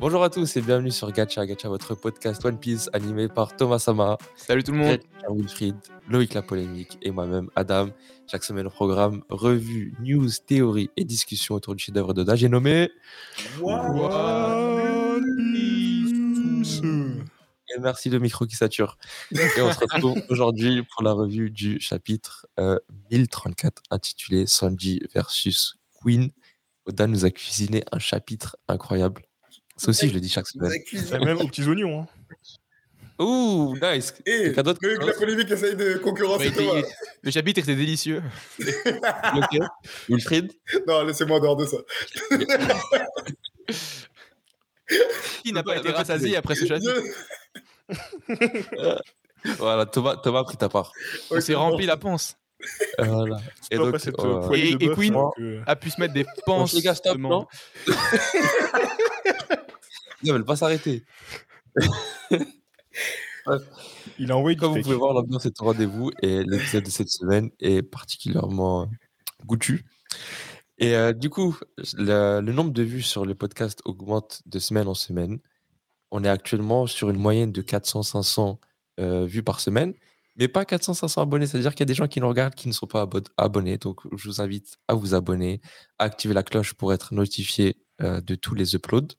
Bonjour à tous et bienvenue sur Gacha, Gacha, votre podcast One Piece animé par Thomas Sama, Salut tout le monde. Gacha Wilfried, Loïc La Polémique et moi-même Adam. Chaque semaine au programme, revue, news, théorie et discussion autour du chef-d'œuvre d'Oda. J'ai nommé. Et merci le micro qui sature. Et on se retrouve aujourd'hui pour la revue du chapitre euh, 1034 intitulé Sanji versus Queen. Oda nous a cuisiné un chapitre incroyable. Ça aussi, je le dis chaque semaine. Et même aux petits oignons. Hein. Ouh, nice. Et Quelqu'un d'autre Loïc La Polémique essaye de concurrencer. Le chapitre était délicieux. Ok. Wilfried Non, laissez-moi en dehors de ça. Qui n'a pas été rassasié après ce chapitre Voilà, Thomas, Thomas a pris ta part. On s'est rempli la panse. Voilà. Et donc, euh, Et- et Queen euh, A pu se mettre des panses. les gars, stop, de non? Non, mais pas s'arrêter. Il a envoyé Comme vous pouvez voir, l'ambiance est au rendez-vous et l'épisode de cette semaine est particulièrement goûtu. Et euh, du coup, le, le nombre de vues sur le podcast augmente de semaine en semaine. On est actuellement sur une moyenne de 400-500 euh, vues par semaine, mais pas 400-500 abonnés. C'est-à-dire qu'il y a des gens qui nous regardent qui ne sont pas abo- abonnés. Donc, je vous invite à vous abonner, à activer la cloche pour être notifié euh, de tous les uploads.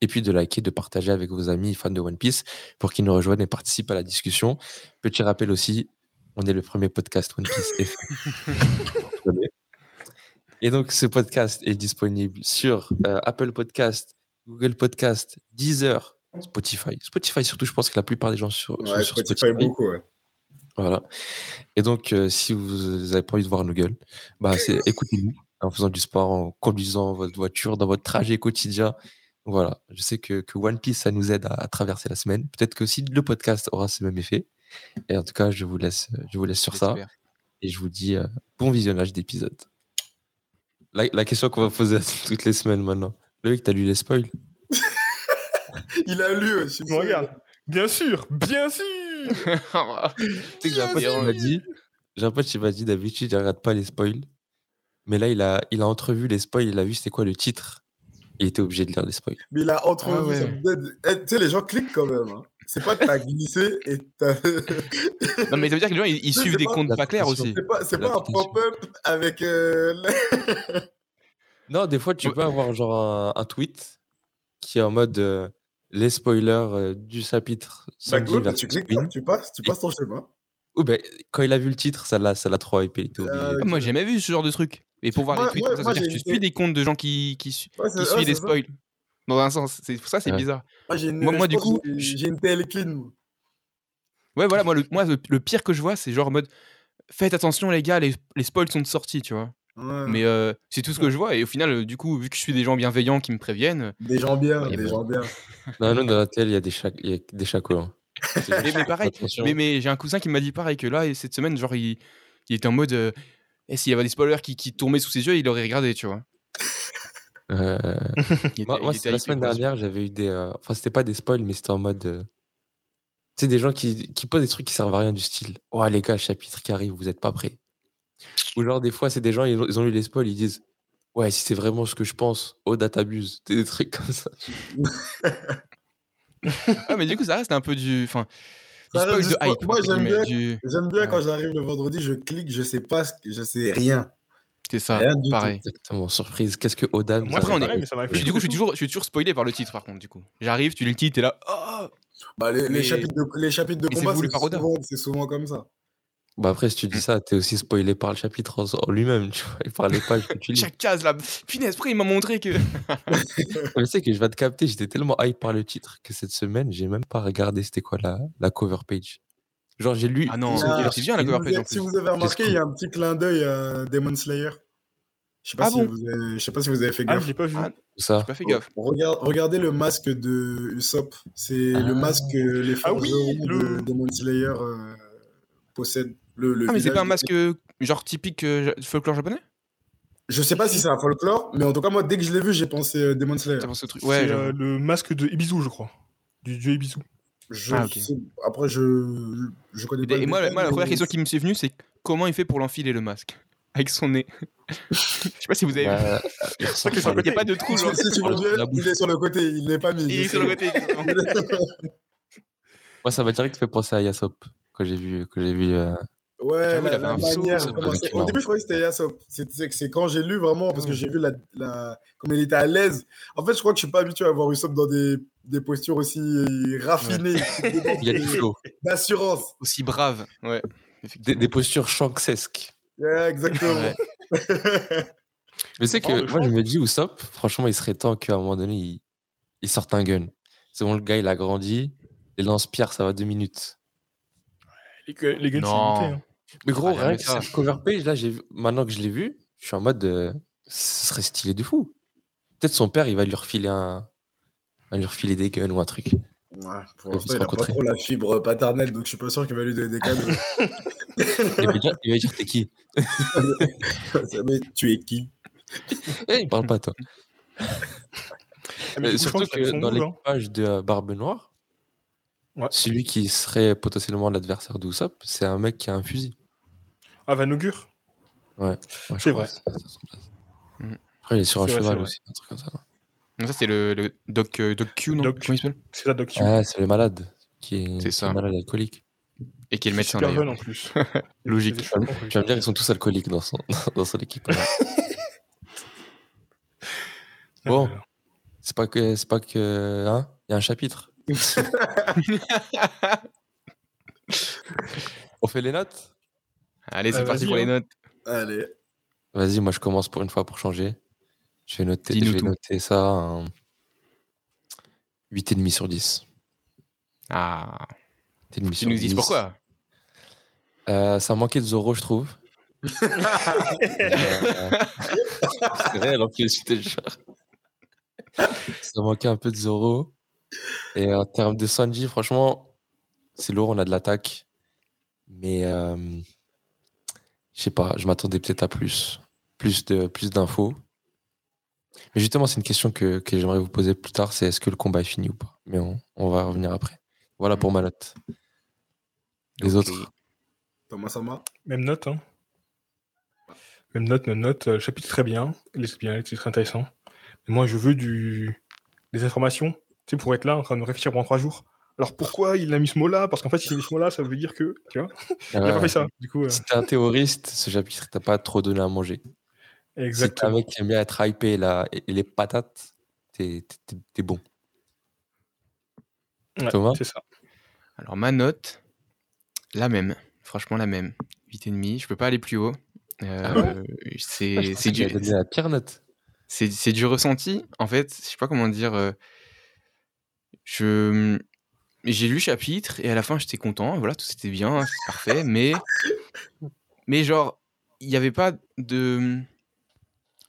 Et puis de liker, de partager avec vos amis fans de One Piece pour qu'ils nous rejoignent et participent à la discussion. Petit rappel aussi, on est le premier podcast One Piece et donc, ce podcast est disponible sur euh, Apple Podcast, Google Podcast, Deezer, Spotify. Spotify, surtout, je pense que la plupart des gens sur, sont Ouais, sur Spotify beaucoup, ouais. Voilà. Et donc, euh, si vous n'avez pas envie de voir nos gueules, bah, c'est écoutez-nous en faisant du sport, en conduisant votre voiture, dans votre trajet quotidien. Voilà. Je sais que, que One Piece, ça nous aide à, à traverser la semaine. Peut-être que aussi le podcast aura ce même effet. Et en tout cas, je vous laisse, je vous laisse sur ça. Et je vous dis euh, bon visionnage d'épisode. La, la question qu'on va poser à toutes les semaines maintenant. Loïc, t'as lu les spoils? Il a lu, Tu me regardes. Bien sûr, bien sûr. Tu sais que j'ai un pote qui m'a dit, j'ai un pote qui m'a dit d'habitude il regarde pas les spoils, mais là il a, il a entrevu les spoils, il a vu c'était quoi le titre, il était obligé de lire les spoils. Mais il a entrevu. Ah ouais. Eh, Tu sais, les gens cliquent quand même. hein. C'est pas que t'as glissé et t'as. Non, mais ça veut dire que les gens, ils, suivent des pas- comptes pas clairs aussi. C'est pas, c'est pas un pop-up avec. euh, Non, des fois tu Ouais. peux avoir genre un, un tweet qui est en mode euh, les spoilers euh, du chapitre Bah, cool, tu cliques, tu passes, tu passes ton chemin. Ben quand il a vu le titre, ça l'a, ça l'a trop hypé. Euh, Ah, moi, j'ai jamais vu ce genre de truc. Et pour voir Moi- les tweets, moi- comme ça, moi, ça veut dire j'ai que tu suis des comptes de gens qui, Ouais, suivent des ça. spoils. Dans un sens, c'est pour ça, c'est Ouais. bizarre. Moi, j'ai une- Moi- moi, je du coup, J'ai une TL clean. Ouais, voilà, moi, le, moi, le, le pire que je vois, c'est genre en mode faites attention, les gars, les, les spoils sont de sortie, tu vois. Ouais. Mais euh, c'est tout ce que je vois. Et au final, euh, du coup, vu que je suis des gens bienveillants qui me préviennent, Des gens bien, des bah. gens bien. Non, non, dans la télé il y a des chats, il y a des chacos. hein. Mais, pareil, mais, mais j'ai un cousin qui m'a dit pareil que là, et cette semaine, genre, il, il était en mode euh, et s'il y avait des spoilers qui, qui tombaient sous ses yeux, il aurait regardé, tu vois. Euh, Moi, la semaine dernière, j'avais eu des. euh, Enfin, c'était pas des spoils, mais c'était en mode. euh, Tu sais, des gens qui, qui posent des trucs qui servent à rien du style. Oh, les gars, chapitre qui arrive, vous êtes pas prêts. Ou genre, des fois, c'est des gens, ils ont, ils ont lu les spoils, ils disent Ouais, si c'est vraiment ce que je pense, Oda t'abuse. Des trucs comme ça. Ah, mais du coup, ça reste un peu du. Enfin, spoil de hype. moi, j'aime bien- du- J'aime bien Ouais. quand j'arrive le vendredi, je clique, je sais pas, ce que- je sais rien. C'est ça, Rien du tout. pareil. Exactement, surprise. Qu'est-ce que Oda Moi, Après, on est- mais ça m'a du coup, je suis toujours, je suis toujours spoilé par le titre, par contre, du coup. J'arrive, tu lis le titre, t'es là. Oh Bah, les, chapitres de, les chapitres de combat, souvent, c'est souvent comme ça. Bah après, si tu dis ça, t'es aussi spoilé par le chapitre en, lui-même, tu vois, et par les pages que tu lis. Chaque case là. Punaise, après, il m'a montré que. Je sais que je vais te capter, j'étais tellement hype par le titre que cette semaine, j'ai même pas regardé c'était quoi la, la cover page. Genre, j'ai lu. Ah non, Il y a- c'est bien la si cover vous page en Si vous avez remarqué, il y a un petit clin d'œil à Demon Slayer. Je sais pas, Ah si bon? vous avez- je sais pas si vous avez fait Ah, gaffe. je l'ai pas vu. Ah, ça. J'ai pas fait gaffe. Regarde- regardez le masque de Usopp. C'est Ah. le masque que les Ah oui, forgerons le- de Demon Slayer euh, possèdent. Le, le Ah, mais c'est pas un masque euh, genre typique euh, folklore japonais? Je sais pas si c'est un folklore, mais en tout cas, moi, dès que je l'ai vu, j'ai pensé euh, Demon Slayer. T'as pensé au truc Ouais, euh, le masque de Ibizu, je crois. Du dieu Ibizu. Je Ah, sais- Après, je, je connais pas. Et moi, la première question qui me s'est venue, c'est comment il fait pour l'enfiler le masque? Avec son nez. Je sais pas si vous avez vu. Bah, que ça le- Il n'y a pas de trou. genre. Si tu veux bouche. il est sur le côté, il n'est pas mis. Il est sur le côté. Moi, ça m'a direct fait penser à Yasop quand j'ai vu, que j'ai vu. euh, Ouais, la, avait la un saut, manière. être Au début, je croyais que c'était Yasop. C'est c'est- c'est quand j'ai lu vraiment, parce que j'ai vu la, la, comme il était à l'aise. En fait, je crois que je suis pas habitué à voir Usopp dans des, des postures aussi raffinées, Il y a du flow. d'assurance. Aussi brave. Ouais. Des, postures shanksesques. Ouais, exactement. Ouais. Mais c'est que Oh, moi, je me dis, Usopp, franchement, il serait temps qu'à un moment donné, il, il sorte un gun. C'est bon, le gars, il a grandi. Les lance-pierres, ça va deux minutes. Les, les guns, c'est hein. Mais gros, Ah, rien jamais que cette cover page, là, j'ai vu- maintenant que je l'ai vu, je suis en mode, euh, ce serait stylé de fou. Peut-être son père, il va lui refiler un, il va lui refiler des guns ou un truc. Ouais, pour l'instant, il a pas trop la fibre paternelle, donc je suis pas sûr qu'il va lui donner des cadeaux. Il va dire, dire, t'es qui? Mais tu es qui? Eh, il parle pas, toi. Ah, mais Euh, surtout que dans move, hein. l'équipage de Barbe Noire, Ouais. celui qui serait potentiellement l'adversaire d'Usopp, c'est un mec qui a un fusil. Ah, Van Augur Ouais, C'est vrai. Mhm. Après, il est sur un vrai, cheval aussi, un truc comme ça. Ça, c'est le, le Doc, euh, Doc Q, non Doc Comment il s'appelle C'est la Doc Q. Ah, c'est le malade qui est, ça. malade alcoolique. Et qui est le médecin super jeune d'ailleurs. en plus. Logique. Tu vas me dire, ils sont tous alcooliques dans son, dans son équipe. Bon. C'est pas que. C'est pas que. Hein Il y a un chapitre. On fait les notes? Allez, c'est Euh, parti pour les hein. notes. Allez. Vas-y, moi je commence pour une fois pour changer. Je vais noter, je vais noter ça en 8,5 sur 10. Ah, 8,5 tu sur nous dis 10. pourquoi? Euh, Ça manquait de Zoro, je trouve. Euh, c'est plus, je te jure. Ça manquait un peu de Zoro. Et en termes de Sanji, franchement, c'est lourd, on a de l'attaque. Mais euh, je sais pas, je m'attendais peut-être à plus. Plus de plus d'infos. Mais justement, c'est une question que, que j'aimerais vous poser plus tard, c'est est-ce que le combat est fini ou pas? Mais on, on va revenir après. Voilà pour ma note. Les autres? Thomas Sama? Même note, hein. Même note, même note. Euh, Le chapitre est très bien. Il est bien, c'est très intéressant. Mais moi, je veux du... des informations. Tu sais, pour être là, en train de réfléchir pendant trois jours. Alors pourquoi il a mis ce mot-là? Parce qu'en fait, s'il a mis ce mot-là, ça veut dire que. Tu vois? Il a pas Ouais. fait ça. Du coup, euh, Si t'es un théoriste, ce chapitre t'a pas trop donné à manger. Si t'es un exactement. mec qui aime bien être hypé là, et, les patates, t'es t'es- t'es- t'es bon. Ouais, Thomas? c'est ça. Alors, ma note, la même. Franchement, la même. 8,5. Je peux pas aller plus haut. Euh, Ah ouais? c'est Ah, du, la pire note. c'est c'est du ressenti. En fait, je sais pas comment dire. euh, je j'ai lu le chapitre et à la fin j'étais content. Voilà, tout c'était bien, c'est parfait. Mais mais genre il y avait pas de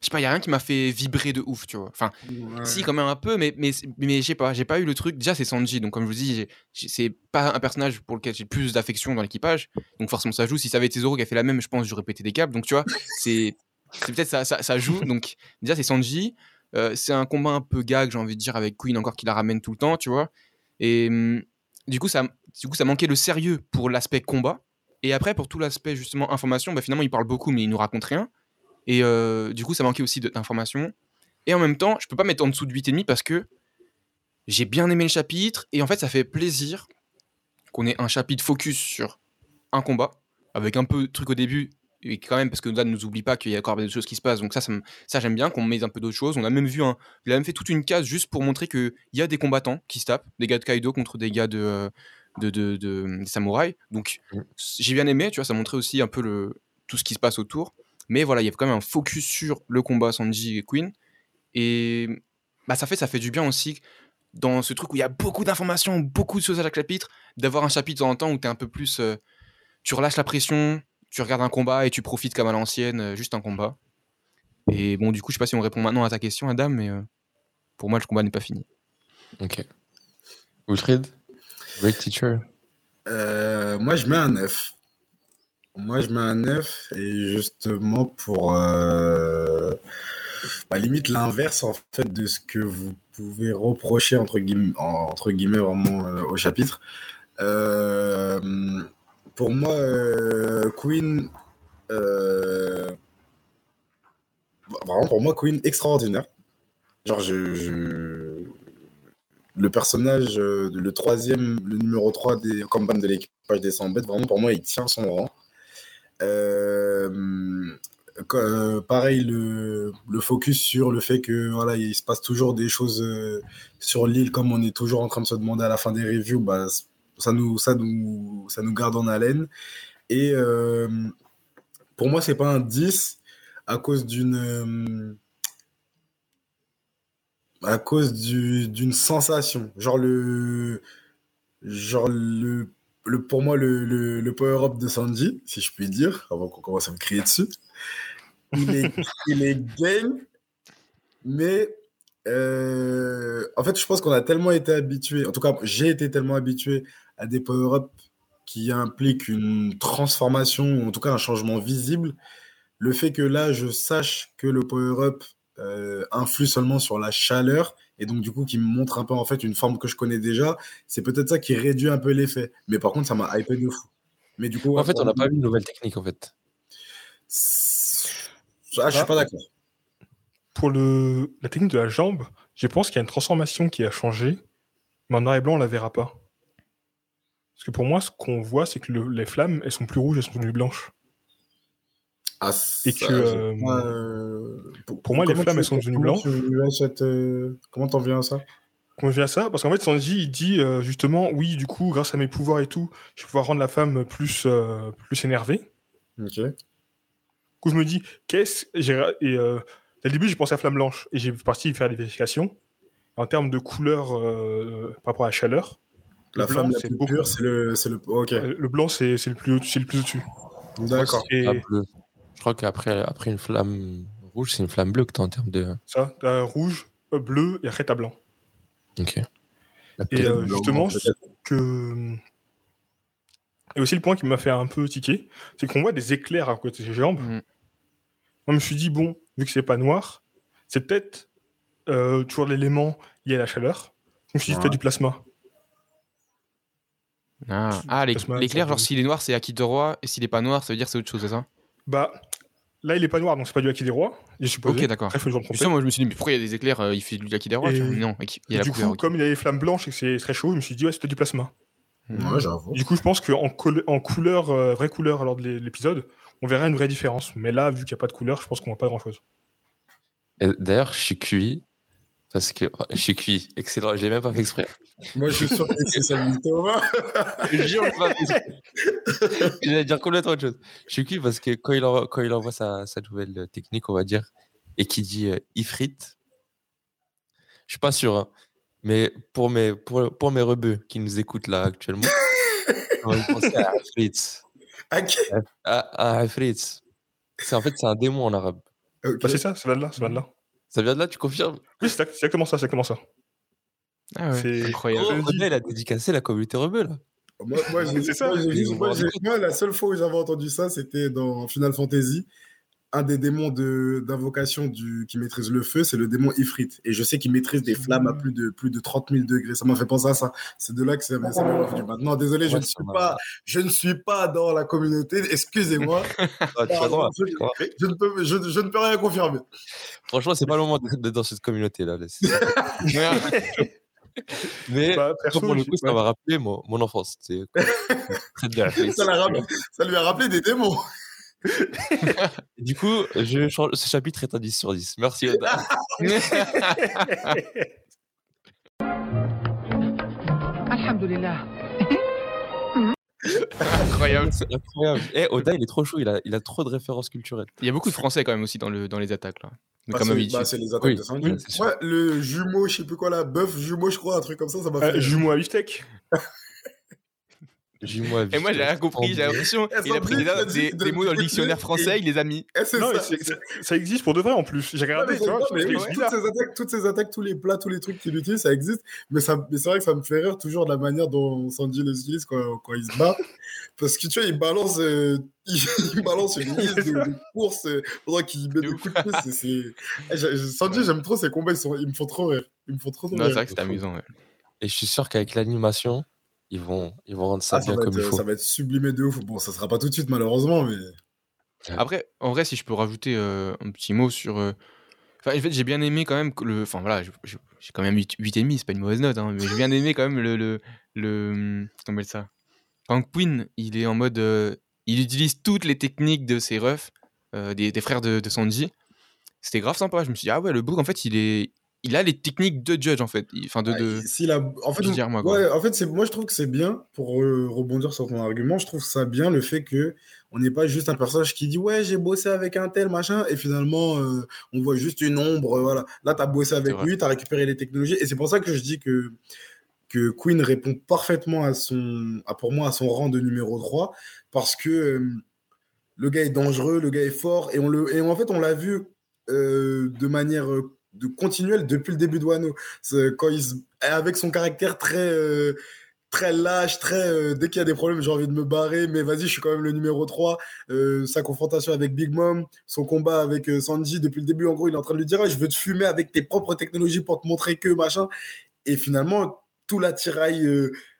je sais pas, il y a rien qui m'a fait vibrer de ouf, tu vois. Enfin, Ouais. si, quand même un peu, mais, mais, mais je sais pas, j'ai pas eu le truc. Déjà, c'est Sanji, donc comme je vous dis, c'est pas un personnage pour lequel j'ai plus d'affection dans l'équipage. Donc forcément, ça joue. Si ça avait été Zoro qui a fait la même, je pense que j'aurais pété des câbles. Donc tu vois, c'est c'est peut-être ça, ça, ça joue. Donc déjà, c'est Sanji. Euh, c'est un combat un peu gag, j'ai envie de dire, avec Queen encore qui la ramène tout le temps, tu vois. Et hum, du coup, ça, du coup, ça manquait le sérieux pour l'aspect combat. Et après, pour tout l'aspect justement information, bah, finalement, il parle beaucoup, mais il nous raconte rien. Et euh, du coup, ça manquait aussi d'informations. Et en même temps, je peux pas mettre en dessous de 8,5 parce que j'ai bien aimé le chapitre. Et en fait, ça fait plaisir qu'on ait un chapitre focus sur un combat, avec un peu de truc au début. Et quand même, parce que là, ne nous oublie pas qu'il y a encore des choses qui se passent. Donc ça, ça, me- ça, j'aime bien qu'on mette un peu d'autres choses. On a même vu un... Il a même fait toute une case juste pour montrer qu'il y a des combattants qui se tapent. Des gars de Kaido contre des gars de... euh, de, de, de- samouraïs. Donc Mm. j'ai bien aimé, tu vois, ça montrait aussi un peu le, tout ce qui se passe autour. Mais voilà, il y a quand même un focus sur le combat Sanji et Queen. Et bah, ça fait ça fait du bien aussi dans ce truc où il y a beaucoup d'informations, beaucoup de choses à chaque chapitre, d'avoir un chapitre de temps en temps où tu es un peu plus. euh, tu relâches la pression, tu regardes un combat et tu profites comme à l'ancienne, euh, juste un combat. Et bon, du coup, je sais pas si on répond maintenant à ta question, Adam, mais euh, pour moi, le combat n'est pas fini. Ok. Wilfried Great teacher. Euh, moi, je mets un 9. Moi, je mets un 9 et justement pour euh, bah, limite l'inverse en fait de ce que vous pouvez reprocher entre guillemets, entre guillemets vraiment euh, au chapitre. Euh, pour moi, euh, Queen, euh, vraiment pour moi, Queen extraordinaire. Genre, je, le personnage, euh, le troisième, le numéro 3 des campagnes de l'équipage des 100 bêtes, vraiment pour moi, il tient son rang. Pareil, le, le focus sur le fait que voilà, il se passe toujours des choses sur l'île, comme on est toujours en train de se demander à la fin des reviews, bah, ça, nous, ça, nous, ça nous garde en haleine. Et euh, pour moi, c'est pas un 10 à cause d'une. euh, à cause du- d'une sensation. Genre le. Genre le. le pour moi, le, le, le power-up de Sanji, si je puis dire, avant qu'on commence à me crier dessus. Il est, il est game, mais. euh, en fait, je pense qu'on a tellement été habitué, en tout cas, j'ai été tellement habitué à des power-up qui impliquent une transformation, ou en tout cas un changement visible. Le fait que là, je sache que le power-up euh, influe seulement sur la chaleur et donc du coup qui me montre un peu en fait une forme que je connais déjà, c'est peut-être ça qui réduit un peu l'effet. Mais par contre, ça m'a hypé de fou. Mais du coup, En fait, on n'a pas vu une nouvelle technique, en fait. Ah, je suis pas d'accord. Pour le... la technique de la jambe, je pense qu'il y a une transformation qui a changé, mais en noir et blanc, on la verra pas. Parce que pour moi, ce qu'on voit, c'est que le- les flammes, elles sont plus rouges, elles sont devenues blanches. Ah, Et ça, que, euh, euh, pour moi, les flammes, tu- elles sont devenues blanches. tu euh, Comment t'en viens à ça? Comment je viens à ça? Parce qu'en fait, Sanji, il dit euh, justement, oui, du coup, grâce à mes pouvoirs et tout, je vais pouvoir rendre la femme plus, plus énervée. Ok. Du coup, je me dis, qu'est-ce. j'ai- Et dès le début, j'ai pensé à flamme blanche. Et j'ai parti faire des vérifications. En termes de couleur par rapport à la chaleur, La Le blanc, femme la c'est plus pure, c'est le, c'est le. Ok. euh, le blanc, c'est c'est le plus c'est le plus au-dessus. D'accord. Ah. Je crois qu'après après une flamme rouge, c'est une flamme bleue que tu as en termes de. ça, t'as rouge, bleu, et après, t'as blanc. Ok. La Et euh, justement, ce que. Et aussi, le point qui m'a fait un peu tiquer, c'est qu'on voit des éclairs à côté de ses jambes. Mhm. Moi, je me suis dit, bon, vu que c'est pas noir, c'est peut-être euh, toujours l'élément lié à la chaleur. Je me suis dit, Ouais. peut-être du plasma. Ah, Ah, l'éclair, genre s'il est noir, c'est acquis de roi, et s'il est pas noir, ça veut dire c'est autre chose, c'est ça Bah, là, il est pas noir, donc c'est pas du Haki des rois, j'ai supposé. Ok, d'accord. Je moi je me suis dit, mais pourquoi il y a des éclairs euh, Il fait du acquis des rois Et- tu vois Non, il y a la du couleur. coup, comme il y a les flammes blanches et que c'est très chaud, je me suis dit, ouais, c'était du plasma. Mhm. Ouais, j'avoue. Du coup, je pense qu'en en couleur, euh, vraie couleur lors de l'é- l'épisode, on verra une vraie différence. Mais là, vu qu'il n'y a pas de couleur, je pense qu'on voit pas grand-chose. Et D'ailleurs, je suis cuit. Parce que oh, je suis cuit. Excellent. Je l'ai même pas fait exprès. Moi, je suis sûr que c'est ça, Thomas. Je jure, je. J'allais dire complètement autre chose. Je suis cuit parce que quand il envoie, quand il envoie sa, sa nouvelle technique, on va dire, et qui dit euh, Ifrit, je suis pas sûr. hein, mais pour mes, pour, pour mes rebeux qui nous écoutent là actuellement, on va penser à Ifrit. À qui? À, à Ifrit. C'est en fait c'est un démon en arabe. Bah, c'est ça, de là, ça vient de là. Ça vient de là, tu confirmes? Oui, c'est exactement ça, c'est exactement ça. Ah ouais, C'est- incroyable. René, il a dédicacé la communauté rebeu là. Moi, moi, ça. moi, la seule fois où j'avais entendu ça, c'était dans Final Fantasy. Un des démons de- d'invocation qui maîtrise le feu, c'est le démon Ifrit. Et je sais qu'il maîtrise des flammes à plus de, plus de 30 000 degrés. Ça m'a fait penser à ça. C'est de là que ça m'est revenu. Maintenant, désolé, je ne suis m'a- pas, je ne suis pas dans la communauté. Excusez-moi. Ah, je, je ne peux, je, je ne peux rien confirmer. Franchement, c'est pas le moment d'être dans cette communauté là. laisse. Mais Bah, perso, pour le coup, ça m'a rappelé mon, mon enfance. Ça lui a rappelé des démons. Du coup, je change, ce chapitre est un 10 sur 10. Merci Oda. Alhamdulillah. Incroyable. C'est incroyable. Eh, Oda, il est trop chaud. Il a, il a trop de références culturelles. Il y a beaucoup de français quand même aussi dans, le, dans les attaques là. Bah, comme c'est- habitude. bah, c'est les attaques Oui, de oui, c'est sûr. Ouais, le jumeau, je sais plus quoi là, bœuf jumeau, je crois, un truc comme ça, ça m'a Euh, fait. jumeau à beefsteak. Dis-moi. Et moi j'ai rien compris, j'ai l'impression Eh, il a pris des, mots dans le dictionnaire français, il les a mis. C'est Non, ça. mais c'est- c'est- ça existe pour de vrai en plus. J'ai Non, regardé, mais tu vois, toutes, ces attaques, toutes ces attaques, tous les plats, tous les trucs qu'il utilise, ça existe. Mais, ça, c'est vrai que ça me fait rire toujours de la manière dont Sanji les utilise quand, quand il se bat. Parce que tu vois, il balance, euh, il, il balance une liste de, de courses euh, pendant qu'il met De des coups de pied. c'est- c'est- Eh, Sanji, j'aime trop ses combats, ils, sont, ils me font trop rire. Ils me font trop, trop Non, c'est vrai que c'était amusant. ouais. Et je suis sûr qu'avec l'animation, ils vont, ils vont rendre ça Ah, ça, bien comme il être, faut. ça va être sublimé de ouf. Bon, ça sera pas tout de suite, malheureusement, mais. Après, en vrai, si je peux rajouter euh, un petit mot sur. euh, Enfin, en fait, j'ai bien aimé quand même que le. Enfin, voilà, j'ai quand même 8,5, c'est pas une mauvaise note, hein, mais j'ai bien aimé quand même le. le, le... Comment on appelle ça? Quand Queen, il est en mode. euh, il utilise toutes les techniques de ses refs, euh, des, des frères de, de Sanji. C'était grave sympa. Je me suis dit, ah ouais, le book, en fait, il est. Il a les techniques de Judge, en fait. Enfin, de. De... s'il a- en fait, ouais, en fait, c'est, moi, je trouve que c'est bien, pour euh, rebondir sur ton argument, je trouve ça bien le fait que on n'est pas juste un personnage qui dit ouais, j'ai bossé avec un tel machin, et finalement, euh, on voit juste une ombre. euh, voilà. Là, tu as bossé avec lui, tu as récupéré les technologies, et c'est pour ça que je dis que, que Queen répond parfaitement à son, à, pour moi, à son rang de numéro 3, parce que euh, le gars est dangereux, le gars est fort, et, on le, et en fait, on l'a vu de manière de continuelle depuis le début de Wano. Quand il avec son caractère très euh, très lâche, très euh, dès qu'il y a des problèmes, j'ai envie de me barrer, mais vas-y, je suis quand même le numéro 3. Euh, sa confrontation avec Big Mom, son combat avec Sanji depuis le début, en gros, il est en train de lui dire Ah, je veux te fumer avec tes propres technologies pour te montrer que machin. Et finalement, tout l'attirail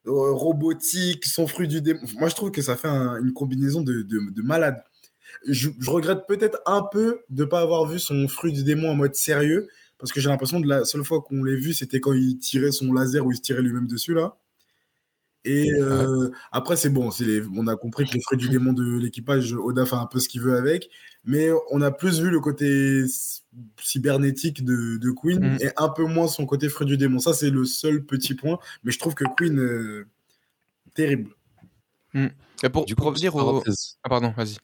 robotique, son fruit du démon. Moi, je trouve que ça fait un- une combinaison de malade. Je, je regrette peut-être un peu de ne pas avoir vu son fruit du démon en mode sérieux, parce que j'ai l'impression que la seule fois qu'on l'ait vu, c'était quand il tirait son laser ou il se tirait lui-même dessus, là. Et euh, après, c'est bon, les- on a compris que les fruits du démon de l'équipage, Oda fait un peu ce qu'il veut avec, mais on a plus vu le côté cybernétique de, de Queen Mm. et un peu moins son côté fruit du démon. Ça, c'est le seul petit point, mais je trouve que Queen, euh, terrible. Et pour, Du pour coup, revenir au. Ah, pardon, vas-y.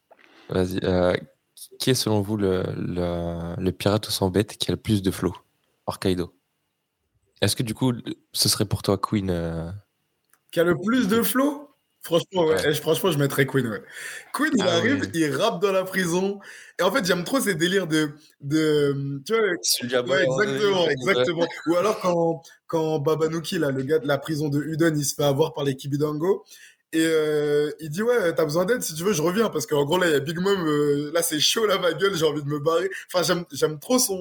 Vas-y. euh, qui est selon vous le, le, le pirate au sans bête qui a le plus de flow? Hors Kaido Est-ce que du coup, ce serait pour toi Queen euh, Qui a le plus de flow? Franchement, ouais. Ouais. Eh, Franchement, je mettrais Queen, ouais. Queen, il Ah arrive, oui. il rappe dans la prison. Et en fait, j'aime trop ces délires de, de, tu vois, Ouais, exactement, exactement. Ou alors quand, quand Babanuki, là, le gars de la prison de Udon, il se fait avoir par les Kibidango. Et euh, il dit, ouais, t'as besoin d'aide, si tu veux, je reviens. Parce qu'en gros, là, il y a Big Mom, euh, là, c'est chaud, là, ma gueule, j'ai envie de me barrer. Enfin, j'aime, j'aime trop son...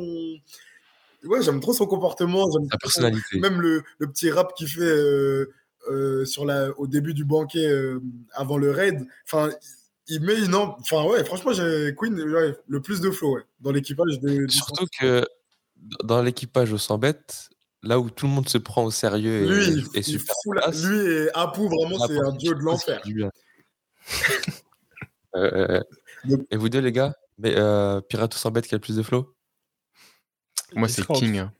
Ouais, j'aime trop son comportement. J'aime son- personnalité. Même le, le petit rap qu'il fait euh, sur la, au début du banquet, avant le raid. Enfin, il met une... Enfin, ouais, franchement, j'ai Queen, ouais, le plus de flow, ouais, dans l'équipage de... Surtout que dans l'équipage au sans bête, là où tout le monde se prend au sérieux et, il, et super fout la- classe, lui et Apu, vraiment, c'est un duo de l'enfer. bien. Euh, euh, Donc- et vous deux, les gars mais, euh, Pirate sans bête qui a le plus de flow? Moi, c'est King. hein.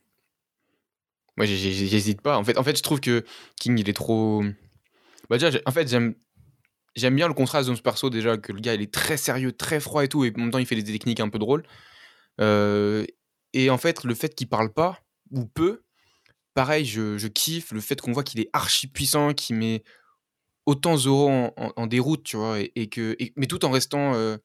Moi, j'hésite pas. En fait, en fait, je trouve que King, il est trop. Bah, déjà, en fait, j'aime. J'aime bien le contraste de ce perso déjà, que le gars il est très sérieux, très froid et tout, et en même temps il fait des techniques un peu drôles. Euh, et en fait, le fait qu'il parle pas, ou peu, pareil, je, je kiffe le fait qu'on voit qu'il est archi puissant, qu'il met autant Zoro en, en- en déroute, tu vois, et, et que, et- mais tout en restant euh,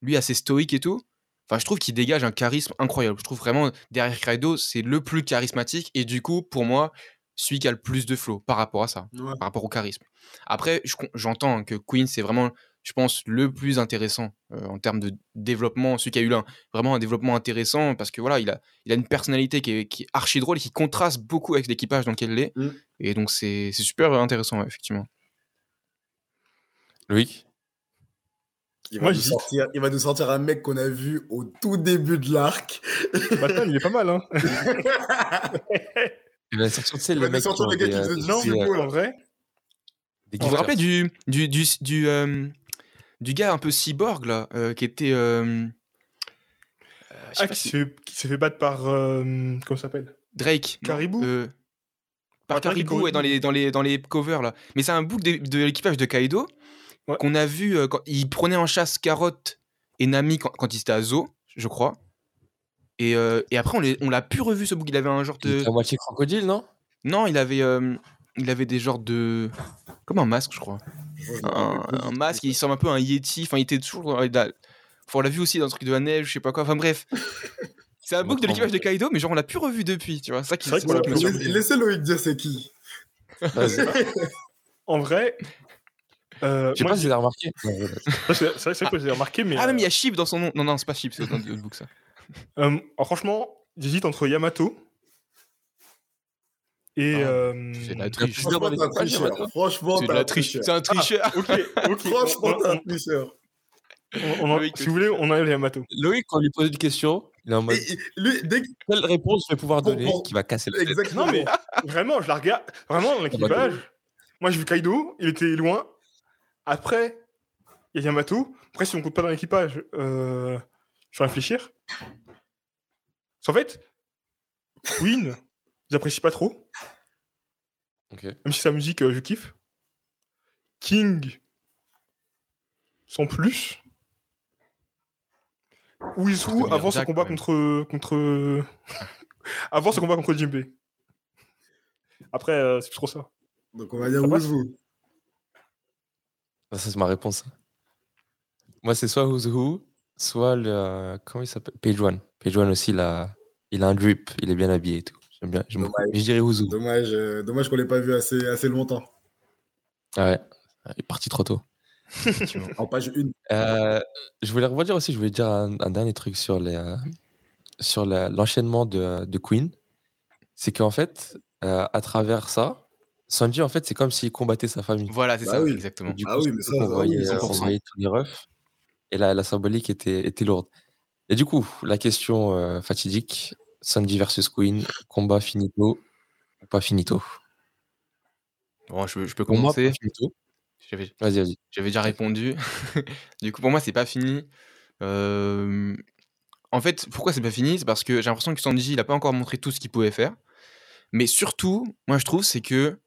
lui assez stoïque et tout. Enfin, je trouve qu'il dégage un charisme incroyable. Je trouve vraiment, derrière Kaido, c'est le plus charismatique, et du coup, pour moi, celui qui a le plus de flow par rapport à ça Ouais. par rapport au charisme. Après, j'entends que Queen, c'est vraiment, je pense, le plus intéressant euh, en termes de développement, celui qui a eu là, vraiment un développement intéressant parce que voilà, il a, il a une personnalité qui est, qui est archi drôle et qui contraste beaucoup avec l'équipage dans lequel il est. Mm. Et donc, c'est c'est super intéressant, ouais, effectivement. Loïc? Il va, Moi, nous sortir, il va nous sortir un mec qu'on a vu au tout début de l'arc. Batman, il est pas mal, hein. Il va sortir, tu sais, Il le va nous mec qui sortir le gars des, qui des- des, sumo, euh, en vrai. des Vous vous rappelez du, du, du, du, euh, du gars un peu cyborg, là, euh, qui était. euh, euh, Ah, qui si- s'est fait, qui s'est fait battre par. euh, comment ça s'appelle? Drake. Caribou? Euh, Par Ah, Caribou, Caribou, ouais, dans les, dans, les, dans les covers là. Mais c'est un book de, de l'équipage de Kaido Ouais. qu'on a vu euh, quand il prenait en chasse Carotte et Nami quand, quand il était à Zo, je crois. Et, euh, et après, on l'a plus revu ce book. Il avait un genre Il de. était à moitié crocodile, non? Non, il avait, euh, il avait des genres de. Comme un masque, je crois. Un, un masque, il ressemble un peu à un Yeti. Enfin, il était toujours. Enfin, on l'a vu aussi dans le truc de la neige, je sais pas quoi. Enfin, bref. C'est un Je book de l'équipage de. Kaido, mais genre, on l'a plus revu depuis, tu vois. Ça qui C'est vrai c'est qu'on ça qui. Laissez Loïc dire c'est qui. En vrai. euh, Je sais moi, pas si vous avez remarqué. Non, c'est vrai, que j'ai remarqué, mais. Ah, même euh, il y a Chip dans son nom. Non, non, c'est pas Chip, c'est dans le book ça. euh, alors, franchement, j'hésite entre Yamato et. Ah, euh, C'est de la triche. Franchement, C'est la un triche. tricheur. C'est un tricheur. Ok, ok. Franchement, t'es un tricheur. On- on en- Loïc, si vous voulez, on enlève les Yamato. Loïc, quand on lui pose une question, il est en mode lui, dès que- quelle réponse je vais pouvoir donner bon. qui va casser la tête Exactement. Non, mais vraiment, je la regarde. Vraiment, dans l'équipage, moi j'ai vu Kaido, il était loin. Après, il y a Yamato. Après, si on compte pas dans l'équipage, euh, je vais réfléchir. Parce qu'en fait, Queen, j'apprécie pas trop. Ok. Même si sa musique, euh, je kiffe. King, sans plus. Meilleur avant son combat contre. contre... avant son combat contre Jinbe. Après, euh, c'est plus trop ça. Donc on va dire Wuzu. Ça, c'est ma réponse. Moi, c'est soit Who's Who, soit le. Comment il s'appelle? Page One. Page One aussi, il a, il a un drip, il est bien habillé et tout. J'aime bien. je dirais Who. Dommage, euh, dommage qu'on l'ait pas vu assez, assez longtemps. Ah ouais, il est parti trop tôt. En page 1. Euh, je voulais rebondir aussi, je voulais dire un, un dernier truc sur, les, euh, sur l'enchaînement de, de Queen. C'est qu'en fait, euh, à travers ça, Sanji, en fait, c'est comme s'il combattait sa famille. Voilà, c'est Bah ça, oui. exactement. Et du Ah coup, oui, mais ça, oui, voyait, 100%. on voyait tous les refs. Et la, la symbolique était, était lourde. Et du coup, la question euh, fatidique, Sanji versus Queen, combat finito ou pas finito? Bon, je, je peux Pour moi, commencer. pas finito. J'avais Vas-y, vas-y. j'avais déjà répondu. du coup, pour moi, c'est pas fini. Euh, En fait, pourquoi c'est pas fini? C'est parce que j'ai l'impression que Sanji, il a pas encore montré tout ce qu'il pouvait faire. Mais surtout, moi, je trouve, c'est que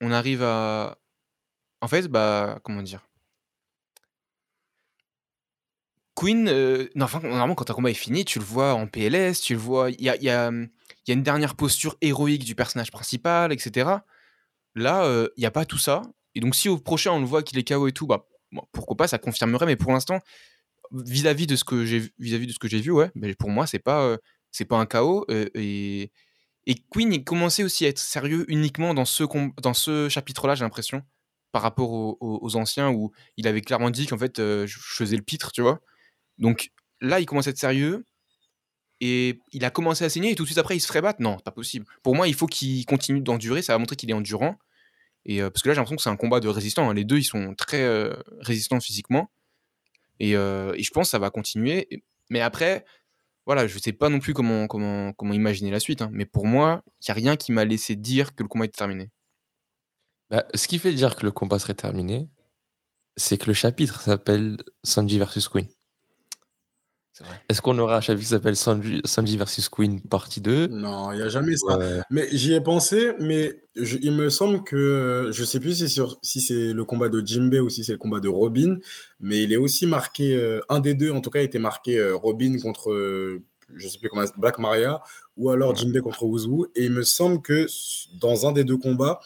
on arrive à. En fait, bah, comment dire? Queen, euh, normalement, quand un combat est fini, tu le vois en PLS, tu le vois. Il y a, hum, y a une dernière posture héroïque du personnage principal, etc. Là, euh, il n'y a pas tout ça. Et donc, si au prochain, on le voit qu'il est KO et tout, bah, pourquoi pas, ça confirmerait. Mais pour l'instant, vis-à-vis de ce que j'ai vis-à-vis de ce que j'ai vu, ouais, pour moi, c'est pas, euh, pas un KO. euh, et, et Queen, il commençait aussi à être sérieux uniquement dans ce, chapitre-là, j'ai l'impression, par rapport aux, anciens où il avait clairement dit qu'en fait, euh, je faisais le pitre, tu vois. Donc là, il commence à être sérieux. Et il a commencé à saigner et tout de suite après, il se ferait battre. Non, pas possible. Pour moi, il faut qu'il continue d'endurer. Ça va montrer qu'il est endurant. Et euh, parce que là, j'ai l'impression que c'est un combat de résistants. hein. Les deux, ils sont très euh, résistants physiquement. Et, euh, et je pense que ça va continuer. Mais après, voilà, je sais pas non plus comment imaginer la suite. hein. Mais pour moi, il n'y a rien qui m'a laissé dire que le combat était terminé. Bah, ce qui fait dire que le combat serait terminé, c'est que le chapitre s'appelle Sanji versus Queen. Est-ce qu'on aura un chapitre qui s'appelle Sanji, Sanji versus Queen partie 2 Non, il n'y a jamais ça. Mais j'y ai pensé, mais je- il me semble que je sais plus si, sur- si c'est le combat de Jimbe ou si c'est le combat de Robin, mais il est aussi marqué, euh, un des deux en tout cas, était marqué euh, Robin contre, euh, je sais plus comment, Black Maria, ou alors Jimbe contre Wuzu. Et il me semble que dans un des deux combats,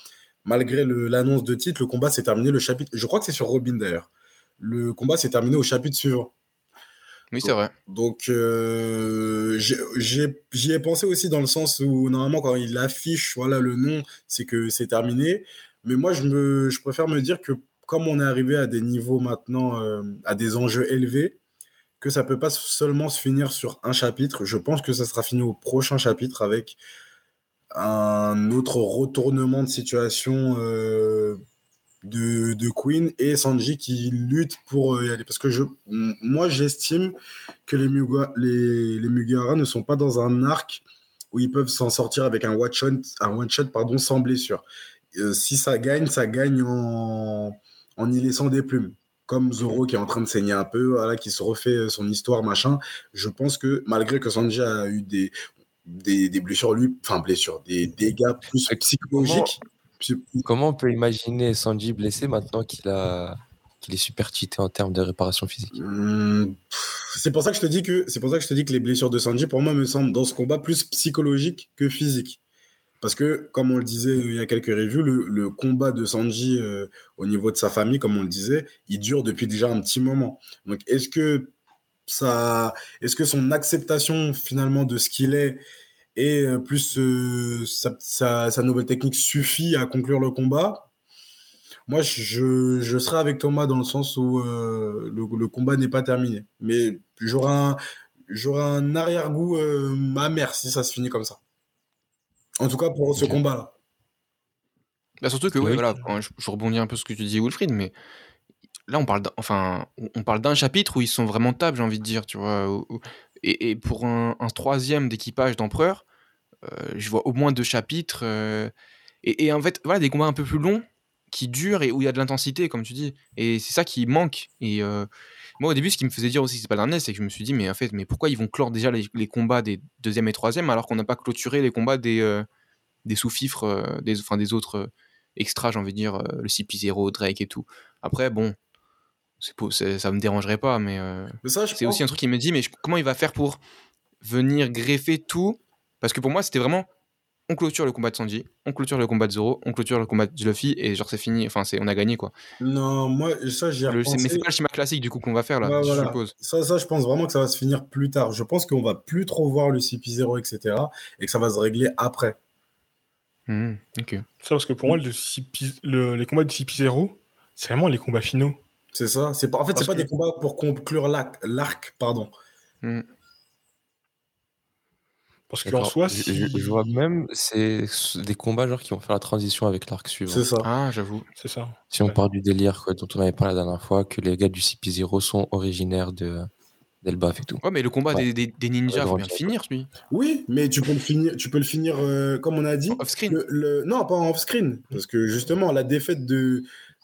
malgré l'annonce de titre, le combat s'est terminé, le chapitre, je crois que c'est sur Robin d'ailleurs, le combat s'est terminé au chapitre suivant. Oui, c'est vrai. Donc, euh, j'y ai pensé aussi dans le sens où, normalement, quand il affiche voilà, le nom, c'est que c'est terminé. Mais moi, je, me, je préfère me dire que comme on est arrivé à des niveaux maintenant, euh, à des enjeux élevés, que ça peut pas seulement se finir sur un chapitre. Je pense que ça sera fini au prochain chapitre avec un autre retournement de situation euh, de, de Queen et Sanji qui lutte pour euh, y aller. Parce que je, moi, j'estime que les, Muga, les, les Mugiwara ne sont pas dans un arc où ils peuvent s'en sortir avec un one-shot un one -shot, pardon, sans blessure. Euh, si ça gagne, ça gagne en, en y laissant des plumes. Comme Zoro qui est en train de saigner un peu, voilà, qui se refait euh, son histoire, machin. Je pense que malgré que Sanji a eu des, des, des blessures, lui, enfin blessures, des dégâts plus psychologiques. Comment on peut imaginer Sanji blessé maintenant qu'il a qu'il est super cheaté en termes de réparation physique? Pff, C'est pour ça que je te dis que c'est pour ça que je te dis que les blessures de Sanji pour moi me semblent dans ce combat plus psychologique que physique. Parce que comme on le disait euh, il y a quelques reviews, le, le combat de Sanji euh, au niveau de sa famille, comme on le disait, il dure depuis déjà un petit moment. Donc est-ce que ça, est-ce que son acceptation finalement de ce qu'il est et euh, plus euh, sa, sa- sa nouvelle technique suffit à conclure le combat moi, je, je serai avec Thomas dans le sens où euh, le, le combat n'est pas terminé. Mais j'aurai un, arrière-goût euh, amer si ça se finit comme ça. En tout cas, pour ce combat-là. Bah, surtout que, ouais, Oui. voilà, je, je rebondis un peu sur ce que tu dis, Wilfried, mais là, on parle d'un, enfin, on- on parle d'un chapitre où ils sont vraiment tables, j'ai envie de dire, tu vois. où- où- et, pour un, troisième d'équipage d'empereur, euh, je vois au moins deux chapitres. euh, et, en fait, voilà, des combats un peu plus longs qui durent et où il y a de l'intensité, comme tu dis. Et c'est ça qui manque. Et euh, moi, au début, ce qui me faisait dire aussi que c'est pas dernier, c'est que je me suis dit, mais en fait, mais pourquoi ils vont clore déjà les, combats des deuxième et troisième alors qu'on n'a pas clôturé les combats des, sous-fifres, des, autres euh, extras, j'ai envie de dire, le CP0, Drake et tout. Après, bon, c'est- ça me dérangerait pas, mais euh, Mais ça, c'est pense- aussi un truc qui me dit, mais je- comment il va faire pour venir greffer tout? Parce que pour moi, c'était vraiment, on clôture le combat de Sanji, on clôture le combat de Zoro, on clôture le combat de Luffy, et genre c'est fini, enfin c'est, on a gagné quoi. Non, moi, ça, j'y ai Le- mais c'est pas le schéma classique du coup qu'on va faire là, je voilà. suppose. Ça, ça, je pense vraiment que ça va se finir plus tard. Je pense qu'on va plus trop voir le CP0, etc. Et que ça va se régler après. Mhm, ok. Ça, parce que pour moi, le CP le- les combats de CP0, c'est vraiment les combats finaux. C'est ça. C'est pas, en fait, c'est pas que- des combats pour conclure l'arc, pardon. Parce qu'en soi, je, si... je- je vois même, c'est des combats genre qui vont faire la transition avec l'arc suivant. C'est ça. Ah, j'avoue. c'est ça. Si on Ouais. part du délire quoi, dont on avait parlé la dernière fois, que les gars du CP0 sont originaires de d'Elbaf et tout. Ouais, mais le combat Ouais. des, des, des ninjas, Ouais, faut bien le finir lui. Oui, mais tu peux le finir, tu peux le finir euh, comme on a dit. Off screen. Le, le- non, pas en off-screen. Parce que justement, la défaite de.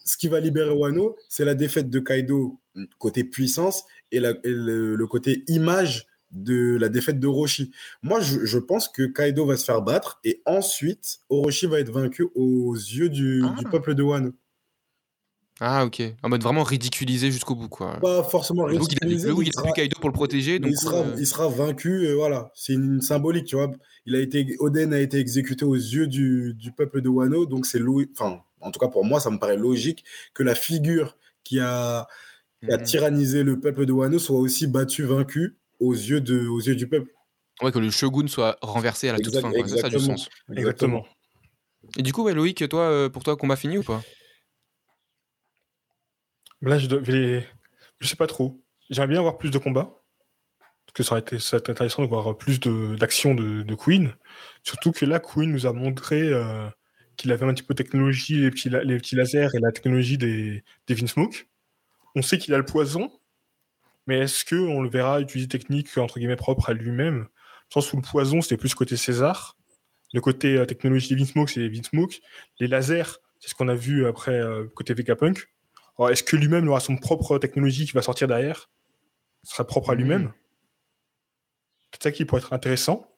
Ce qui va libérer Wano, c'est la défaite de Kaido côté puissance et, la- et le, le côté image de la défaite de Orochi. Moi, je, je pense que Kaido va se faire battre et ensuite, Orochi va être vaincu aux yeux du, Ah. du peuple de Wano. Ah, ok. En mode vraiment ridiculisé jusqu'au bout quoi. Pas forcément Le ridiculisé, le bout il a pris sera- Kaido pour le protéger, donc. il, sera, euh, il sera vaincu, et voilà. C'est une symbolique, tu vois. Il a été, Oden a été exécuté aux yeux du, du peuple de Wano, donc c'est lo- enfin, en tout cas pour moi, ça me paraît logique que la figure qui a, qui a mhm. tyrannisé le peuple de Wano soit aussi battue, vaincue aux yeux, de, aux yeux du peuple. Ouais, que le shogun soit renversé à la toute Exact- fin. quoi. Ça, ça a du exactement. sens. Exactement. Et du coup, ouais, Loïc, toi, euh, pour toi, combat fini ou pas? Là, je devais... Je sais pas trop. J'aimerais bien avoir plus de combats. Parce que ça aurait été, intéressant de voir plus de- d'action de, de Queen. Surtout que là, Queen nous a montré euh, qu'il avait un petit peu de technologie, les petits, la- les petits lasers et la technologie des, des Vinsmoke. On sait qu'il a le poison, mais est-ce qu'on le verra utiliser technique entre guillemets propre à lui-même? Dans le sens où le poison, c'était plus côté César. Le côté euh, technologie des Vinsmoke, c'est les Vinsmoke. Les lasers, c'est ce qu'on a vu après euh, côté Vegapunk. Est-ce que lui-même aura son propre technologie qui va sortir derrière? Ce sera propre à Mhm. lui-même C'est ça qui pourrait être intéressant.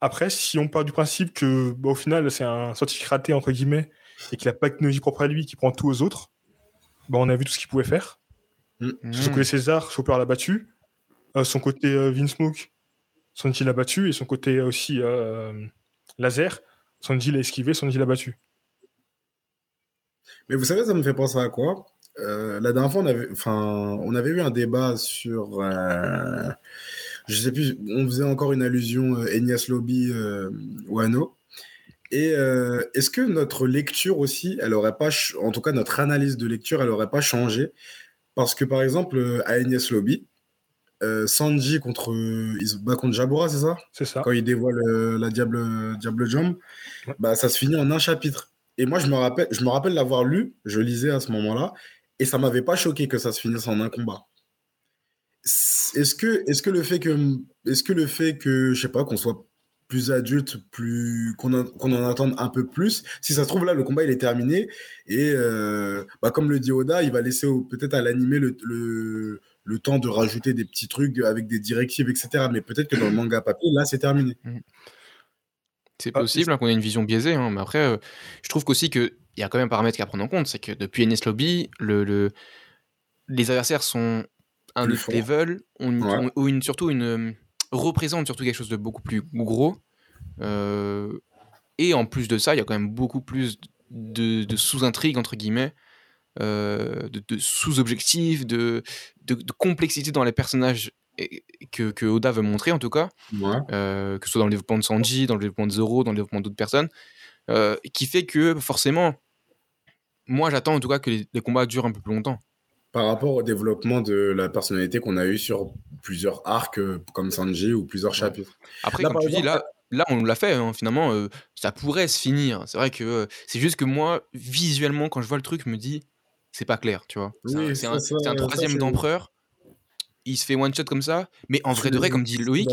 Après, si on part du principe que, bah, au final, c'est un scientifique raté, entre guillemets, et qu'il n'a pas de technologie propre à lui, qui prend tout aux autres, bah, on a vu tout ce qu'il pouvait faire. Son Mhm. côté César, Chopper l'a battu. Euh, son côté euh, Vinsmoke, Sanji l'a battu. Et son côté euh, aussi euh, Laser, Sanji l'a esquivé, Sanji l'a battu. Mais vous savez, ça me fait penser à quoi? Euh, La dernière fois, on avait, enfin, on avait eu un débat sur. euh, je sais plus, on faisait encore une allusion euh, Enias Lobby euh, Wano. Et euh, est-ce que notre lecture aussi, elle aurait pas, en tout cas notre analyse de lecture, elle aurait pas changé? Parce que par exemple, à Enias Lobby, Sanji contre, il se bat contre Jabura, c'est ça? C'est ça. quand il dévoile la Diable, Diable Jump, Ouais. bah, ça se finit en un chapitre. Et moi, je me rappelle, je me rappelle l'avoir lu, je lisais à ce moment-là, et ça m'avait pas choqué que ça se finisse en un combat. Est-ce que, est-ce que le fait que, est-ce que le fait que, je sais pas, qu'on soit plus adulte, plus qu'on en, attende un peu plus, si ça se trouve là, le combat il est terminé et euh, bah, comme le dit Oda, il va laisser peut-être à l'animé le, le, le temps de rajouter des petits trucs avec des directives, etc. Mais peut-être que dans le manga papier, là, c'est terminé. C'est Ah, possible hein, qu'on ait une vision biaisée, hein, mais après, euh, je trouve qu'aussi qu'il y a quand même un paramètre à prendre en compte, c'est que depuis NS Lobby, le, le- les adversaires sont un Plus autre level, ont, Ouais. ont une, surtout une, euh, représentent surtout quelque chose de beaucoup plus gros. euh, et en plus de ça, il y a quand même beaucoup plus de, de sous-intrigues, entre guillemets, euh, de, de sous-objectifs, de, de, complexité dans les personnages que, que Oda veut montrer, en tout cas Ouais. euh, que ce soit dans le développement de Sanji, dans le développement de Zoro, dans le développement d'autres personnes, euh, qui fait que forcément, moi j'attends en tout cas que les, les combats durent un peu plus longtemps. Par rapport au développement de la personnalité qu'on a eu sur plusieurs arcs euh, comme Sanji ou plusieurs chapitres. Après, Là, comme tu dis, là, là on l'a fait, hein, finalement, euh, ça pourrait se finir. C'est vrai que c'est juste que moi, visuellement, quand je vois le truc, je me dis, c'est pas clair, tu vois. C'est un- Oui, c'est ça, un, troisième d'empereur. Il se fait one shot comme ça, mais en vrai de vrai, comme dit Loïc,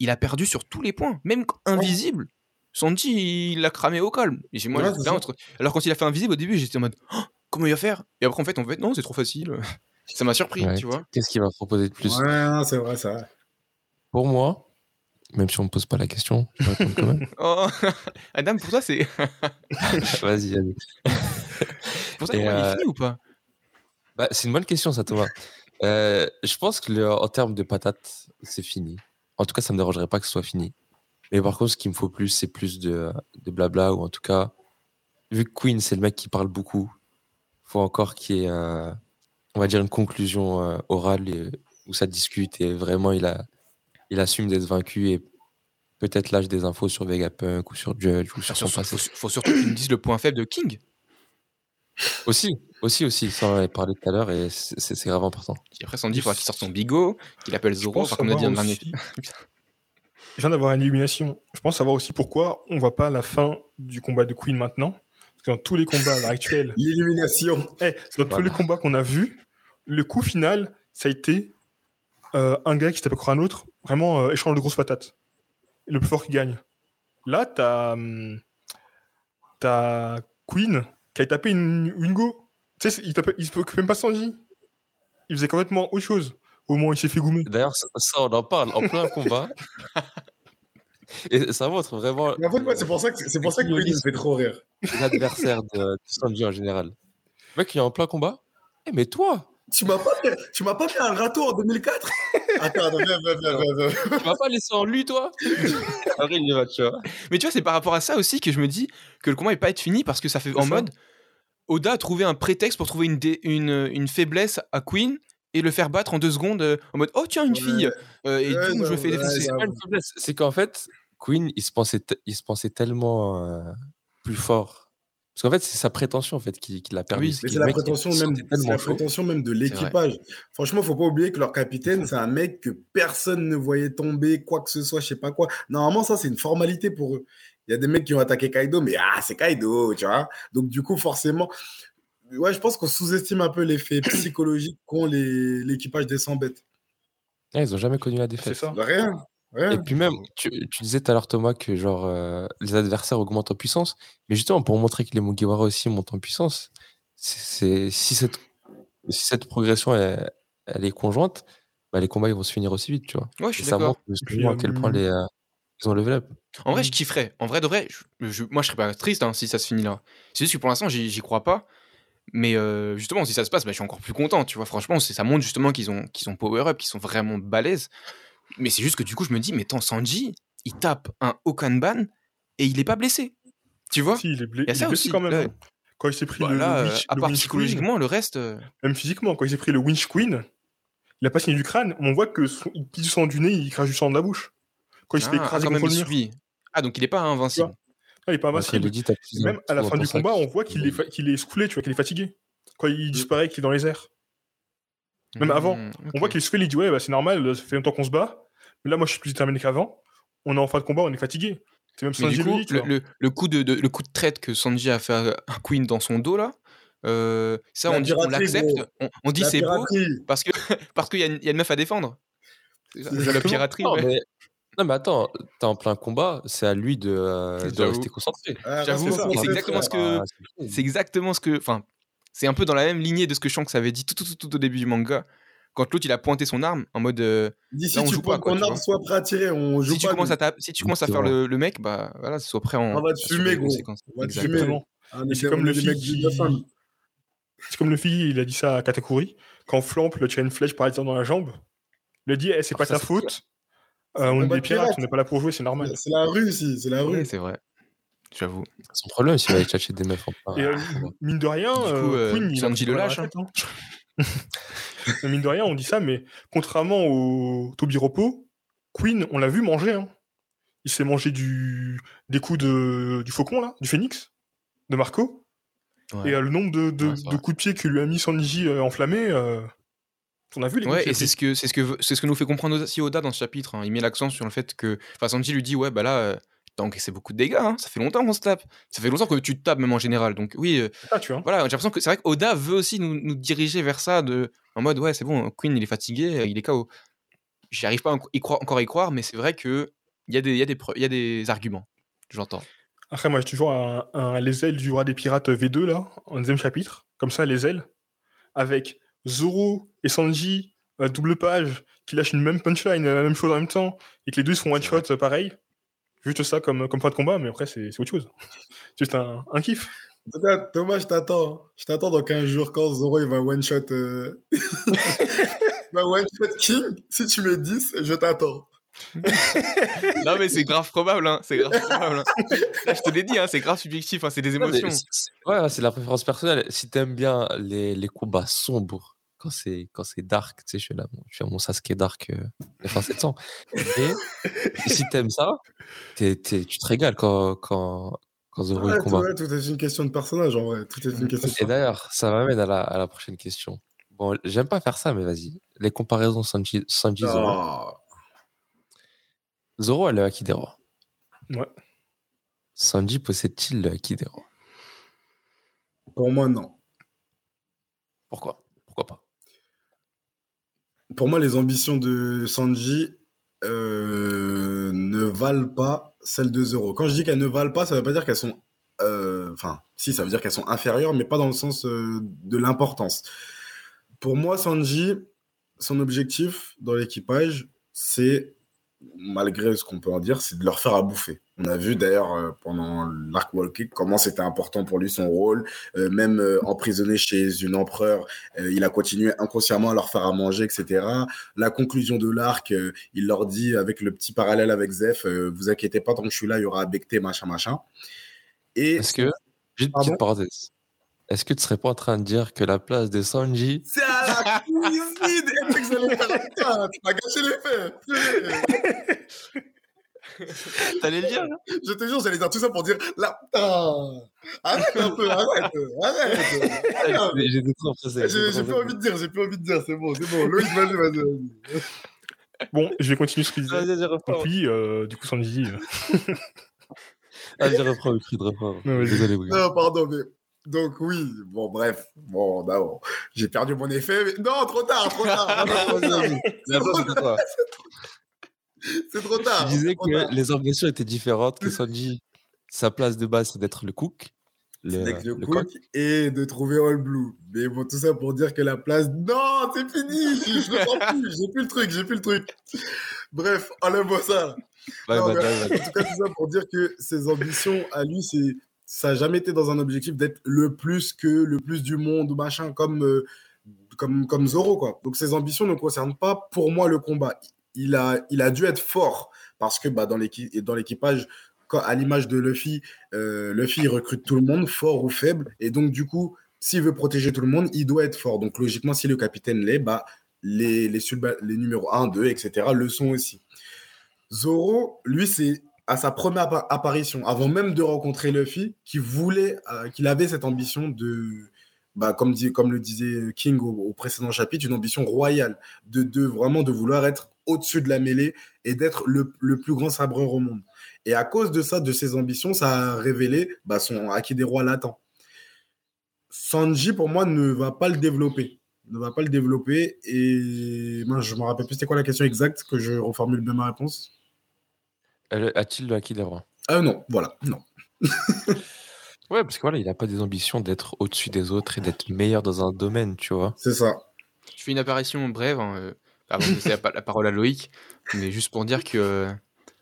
il a perdu sur tous les points, même invisible. Sanji, il l'a cramé au calme. Et moi, Ouais, entre- Alors quand il a fait invisible au début, j'étais en mode Oh, comment il va faire? Et après en fait, en fait, non, c'est trop facile. Ça m'a surpris, Ouais. tu vois. Qu'est-ce qu'il va proposer de plus? Ouais, non, c'est vrai, ça. Pour moi, même si on me pose pas la question, je vais répondre quand même. Oh, Adam, pour toi, c'est Vas-y, vas-y. pour toi, il est euh, fini ou pas? Bah, c'est une bonne question, ça, Thomas. Euh, je pense que le- en termes de patates, c'est fini. En tout cas, ça me dérangerait pas que ce soit fini. Mais par contre, ce qu'il me faut plus, c'est plus de, de blabla, ou en tout cas, vu que Queen, c'est le mec qui parle beaucoup, faut encore qu'il y ait, euh, on va dire, une conclusion euh, orale et- où ça discute et vraiment il, a, il assume d'être vaincu et peut-être lâche des infos sur Vegapunk ou sur Judge ou sur Faut, son passé. faut- faut surtout qu'ils me disent le point faible de King. Aussi, aussi, aussi, ça on en avait parlé tout à l'heure et c'est grave important. Puis après, il faudra qu'il sorte son bigo, qu'il appelle Zoro, comme on a dit savoir dernier. aussi- Je viens d'avoir une illumination. Je pense savoir aussi pourquoi on voit pas la fin du combat de Queen maintenant. Parce que dans tous les combats à l'heure actuelle, L'illumination. eh, dans tous les combats qu'on a vus, le coup final, ça a été euh, un gars qui tape contre un autre, vraiment euh, échange de grosses patates. Et le plus fort qui gagne. Là, t'as hum, t'as Queen qui a tapé une Wingo. Tu sais, il, tapait- il se préoccupait même pas de Sanji. Il faisait complètement autre chose. Au moment où il s'est fait goumer. D'ailleurs, ça, ça, on en parle en plein combat. Et ça montre vraiment Mais en fait, ouais, c'est pour ça que, c'est pour ça que fait trop rire. l'adversaire de, de Sanji en général. Le mec, il est en plein combat. Eh, mais toi, Tu m'as pas fait, tu m'as pas fait un râteau en 2004 Attends, attends, viens, viens, viens, viens, viens. tu m'as pas laissé en lui, toi? Après, il y va, tu vois. Mais tu vois, c'est par rapport à ça aussi que je me dis que le combat n'est pas être fini parce que ça fait en ça. mode Oda a trouvé un prétexte pour trouver une, dé- une, une faiblesse à Queen et le faire battre en deux secondes euh, en mode Oh, tiens, une Ouais. fille euh, Et Ouais, je non, me fais ouais, défoncer. C'est qu'en fait, Queen, il se pensait, il se pensait tellement euh, plus fort. Parce qu'en fait, c'est sa prétention en fait qui, qui l'a perdu. Oui, C'est c'est la prétention même, c'est tellement la chaud. prétention même de l'équipage. Franchement, faut pas oublier que leur capitaine, c'est un mec que personne ne voyait tomber, quoi que ce soit, je sais pas quoi. Normalement, ça, c'est une formalité pour eux. Il y a des mecs qui ont attaqué Kaido, mais ah, c'est Kaido, tu vois. Donc, du coup, forcément, ouais, je pense qu'on sous-estime un peu l'effet psychologique qu'ont les- l'équipage des 100 bêtes. Ouais, ils ont jamais connu la C'est défaite. ça. Rien, Et puis même, tu, tu disais tout à l'heure, Thomas, que genre euh, les adversaires augmentent en puissance. Mais justement, pour montrer que les Mugiwara aussi montent en puissance, c'est si cette, si cette progression elle, elle est conjointe, bah, les combats ils vont se finir aussi vite, tu vois. Ouais, je Et suis ça d'accord. montre justement à quel point les, euh, ils ont level up. En vrai, je kifferais. En vrai, de vrai, je- je- moi, je serais pas triste hein, si ça se finit là. C'est juste que pour l'instant, j'y crois pas. Mais euh, justement, si ça se passe, bah, je suis encore plus content. Tu vois, franchement, ça montre justement qu'ils ont, qu'ils ont power up, qu'ils sont vraiment balèzes. Mais c'est juste que du coup, je me dis, mais tant Sanji, il tape un Okanban et il est pas blessé. Tu vois? Si, il est, blessé, Il y a il ça est blessé aussi, quand même. là. hein. Quand il s'est pris Bah, le, là, le euh, winch- à le part winch psychologiquement, le reste. euh, queen, même physiquement, quand il s'est pris le winch queen, il a pas signé du crâne. On voit que son, il pisse du sang du nez, il crache du sang de la bouche. Quand il se fait ah, ah, écraser contre le mur. Ah, donc il est pas invincible. Ah, il est pas invincible. plus Même à la fin du combat, on voit qu'il est, fa- qu'il est secoué, tu vois, qu'il est fatigué. Quand il disparaît, qu'il est dans les airs. Même avant, Hmm, On voit qu'il se fait, il dit Ouais, bah, c'est normal, ça fait longtemps qu'on se bat. Mais là, moi, je suis plus déterminé qu'avant. On est en fin de combat, on est fatigué. C'est même Sanji du le coup, le, vois. le- le coup de, de- le coup de traite que Sanji a fait à Queen dans son dos là, euh, ça La on, dit- on l'accepte, on, on dit La c'est beau parce que parce qu'il y, a une- il y a une meuf à défendre. C'est la piraterie. Non, ouais. mais, non, mais attends, t'es en plein combat, c'est à lui de, euh, de rester concentré. Ah, J'avoue, c'est exactement ce que Ah, c'est exactement ce que, enfin, c'est un peu dans la même lignée de ce que Shanks avait dit tout, tout, tout, tout au début du manga. Quand l'autre il a pointé son arme en mode euh, D'ici, on tu pas, quoi, ton tu arme, soit prêt à tirer. On joue si tu pas. commences nous. à taper- si tu commences à faire le, le mec, bah voilà, sois prêt en. On va te fumer, gros. On va te fumer. Ah, c'est comme le mecs qui- de femme. C'est comme le fille, il a dit ça à Katakuri. Quand Flamp le tire une flèche par exemple dans la jambe, il a dit Eh, C'est Ah, pas ça, ta faute. Euh, on est des de pirates, pirates. on n'est pas là pour jouer, c'est normal. C'est la rue ici, c'est la Ouais, rue. c'est vrai. J'avoue. Son problème, c'est qu'il va aller chercher des meufs en plein. Et euh, mine de rien, Du coup, euh, euh, Queen, il a le lâche, hein. hein. Mine de rien, on dit ça, mais contrairement au Tobiropo, Queen, on l'a vu manger. hein. Il s'est mangé du... des coups de... du faucon, là, du phénix, de Marco. Ouais. Et euh, le nombre de, de- Ouais, c'est de vrai. coups de pied que lui a mis Sanji euh, enflammé, euh, on a vu les coups Ouais, et c'est ce que c'est ce que c'est ce que nous fait comprendre aussi Oda dans ce chapitre. hein. Il met l'accent sur le fait que, enfin, Sanji lui dit ouais bah là, euh, t'as encaissé beaucoup de dégâts. hein. Ça fait longtemps qu'on se tape. Ça fait longtemps que tu te tapes, même en général. Donc, oui, euh, Ah, tu vois. voilà, j'ai l'impression que c'est vrai qu'Oda veut aussi nous, nous diriger vers ça, de, en mode, ouais, c'est bon, Queen, il est fatigué, euh, il est KO. J'y arrive pas à y croire- encore à y croire, mais c'est vrai qu'il y, a des- y, a des y a des arguments. J'entends. Après, moi, j'ai toujours un, un- les ailes du roi des pirates V2, là, en deuxième chapitre. Comme ça, les ailes. Avec Zoro et Sanji, à double page, qui lâchent une même punchline, la même chose en même temps, et que les deux se font one shot euh, pareil. Juste ça comme, comme point de combat, mais après, c'est autre chose. Juste un, un kiff. Thomas, je t'attends. Je t'attends dans 15 jours quand Zoro il va one shot. euh, il va one shot King. Si tu mets 10, je t'attends. non, mais c'est grave probable, hein, c'est grave probable. hein. Là, je te l'ai dit, hein, c'est grave subjectif, hein, c'est des émotions. c'est- c'est- Ouais, c'est la préférence personnelle. Si t'aimes bien les, les combats sombres, quand c'est quand c'est dark, tu sais, je suis là, je suis à mon Sasuke dark euh, fin 700. Et si t'aimes ça, t'es- t'es- tu te régales quand quand quand Zoro Ouais, tout, combat. ouais, tout est une question de personnage en vrai. Tout est une question de Et d'ailleurs, ça m'amène à la, à la prochaine question. Bon, j'aime pas faire ça, mais vas-y. Les comparaisons Sanji, Sanji Zoro. Ah. Zoro a le Haki des rois. Ouais. Sanji possède-t-il le Haki des rois Pour moi, non. Pourquoi? Pourquoi pas? Pour moi, les ambitions de Sanji euh, ne valent pas celles de Zoro. Quand je dis qu'elles ne valent pas, ça veut pas dire qu'elles sont. euh, Enfin, si, ça veut dire qu'elles sont inférieures, mais pas dans le sens euh, de l'importance. Pour moi, Sanji, son objectif dans l'équipage, c'est, malgré ce qu'on peut en dire, c'est de leur faire à bouffer. On a vu d'ailleurs euh, pendant l'arc Wall Kick comment c'était important pour lui son rôle, euh, même euh, emprisonné chez une empereur, euh, il a continué inconsciemment à leur faire à manger, etc. La conclusion de l'arc, il leur dit avec le petit parallèle avec Zef, euh, vous inquiétez pas, tant que je suis là, il y aura Abekté, machin, machin. Et Est-ce que, juste une petite parenthèse, est-ce que tu serais pas en train de dire que la place de Sanji, c'est à la cuisine tu m'as gâché l'effet T'allais le dire, là Je te jure, j'allais dire tout ça pour dire, là, putain Arrête un peu, arrête Arrête J'étais trop. J'ai j'ai plus envie de dire, j'ai plus envie de dire, c'est bon, c'est bon. Loïc, vas-y, vas-y. Bon, je vais continuer ce qu'il disait. Vas-y, reprends. Donc oui, euh, du coup, Sanji... euh, Vas-y, reprends le cri de reprends. Non. Désolé. Non, pardon, mais. Donc, oui, bon, bref. Bon, non, j'ai perdu mon effet. Mais... Non, trop tard, trop tard. C'est trop tard. Tu disais tard. que les ambitions étaient différentes, que Sanji, sa place de base, c'est d'être le cook. Le, Avec le, le cook et de trouver All Blue. Mais bon, tout ça pour dire que la place. Non, c'est fini. Je je le sens plus. J'ai plus le truc. J'ai plus le truc. Bref, enlève-moi ça. Ouais, Non, ouais, ouais. En tout cas, tout ça pour dire que ses ambitions à lui, c'est ça n'a jamais été dans un objectif d'être le plus que le plus du monde ou machin comme euh, comme comme Zoro quoi. Donc ses ambitions ne concernent pas pour moi le combat. Il a il a dû être fort parce que bah dans l'équipage à l'image de Luffy, euh, Luffy recrute tout le monde, fort ou faible, et donc du coup, s'il veut protéger tout le monde, il doit être fort. Donc logiquement, si le capitaine l'est, bah les les, les numéros 1, 2, etc. le sont aussi. Zoro, lui, c'est à sa première appa- apparition, avant même de rencontrer Luffy, qui voulait, euh, qu'il avait cette ambition de, bah, comme, dit, comme le disait King au, au précédent chapitre, une ambition royale, de, de vraiment de vouloir être au-dessus de la mêlée et d'être le, le plus grand sabreur au monde. Et à cause de ça, de ses ambitions, ça a révélé bah, son acquis des rois latent. Sanji, pour moi, ne va pas le développer. Ne va pas le développer. Et moi, je me rappelle plus c'était quoi la question exacte, que je reformule bien ma réponse. Euh, A-t-il le Haki des rois? Ah non, voilà, non. Ouais, parce que voilà, il n'a pas des ambitions d'être au-dessus des autres et d'être meilleur dans un domaine, tu vois. C'est ça. Je fais une apparition brève, hein, euh, avant de laisser la, pa- la parole à Loïc, mais juste pour dire que euh,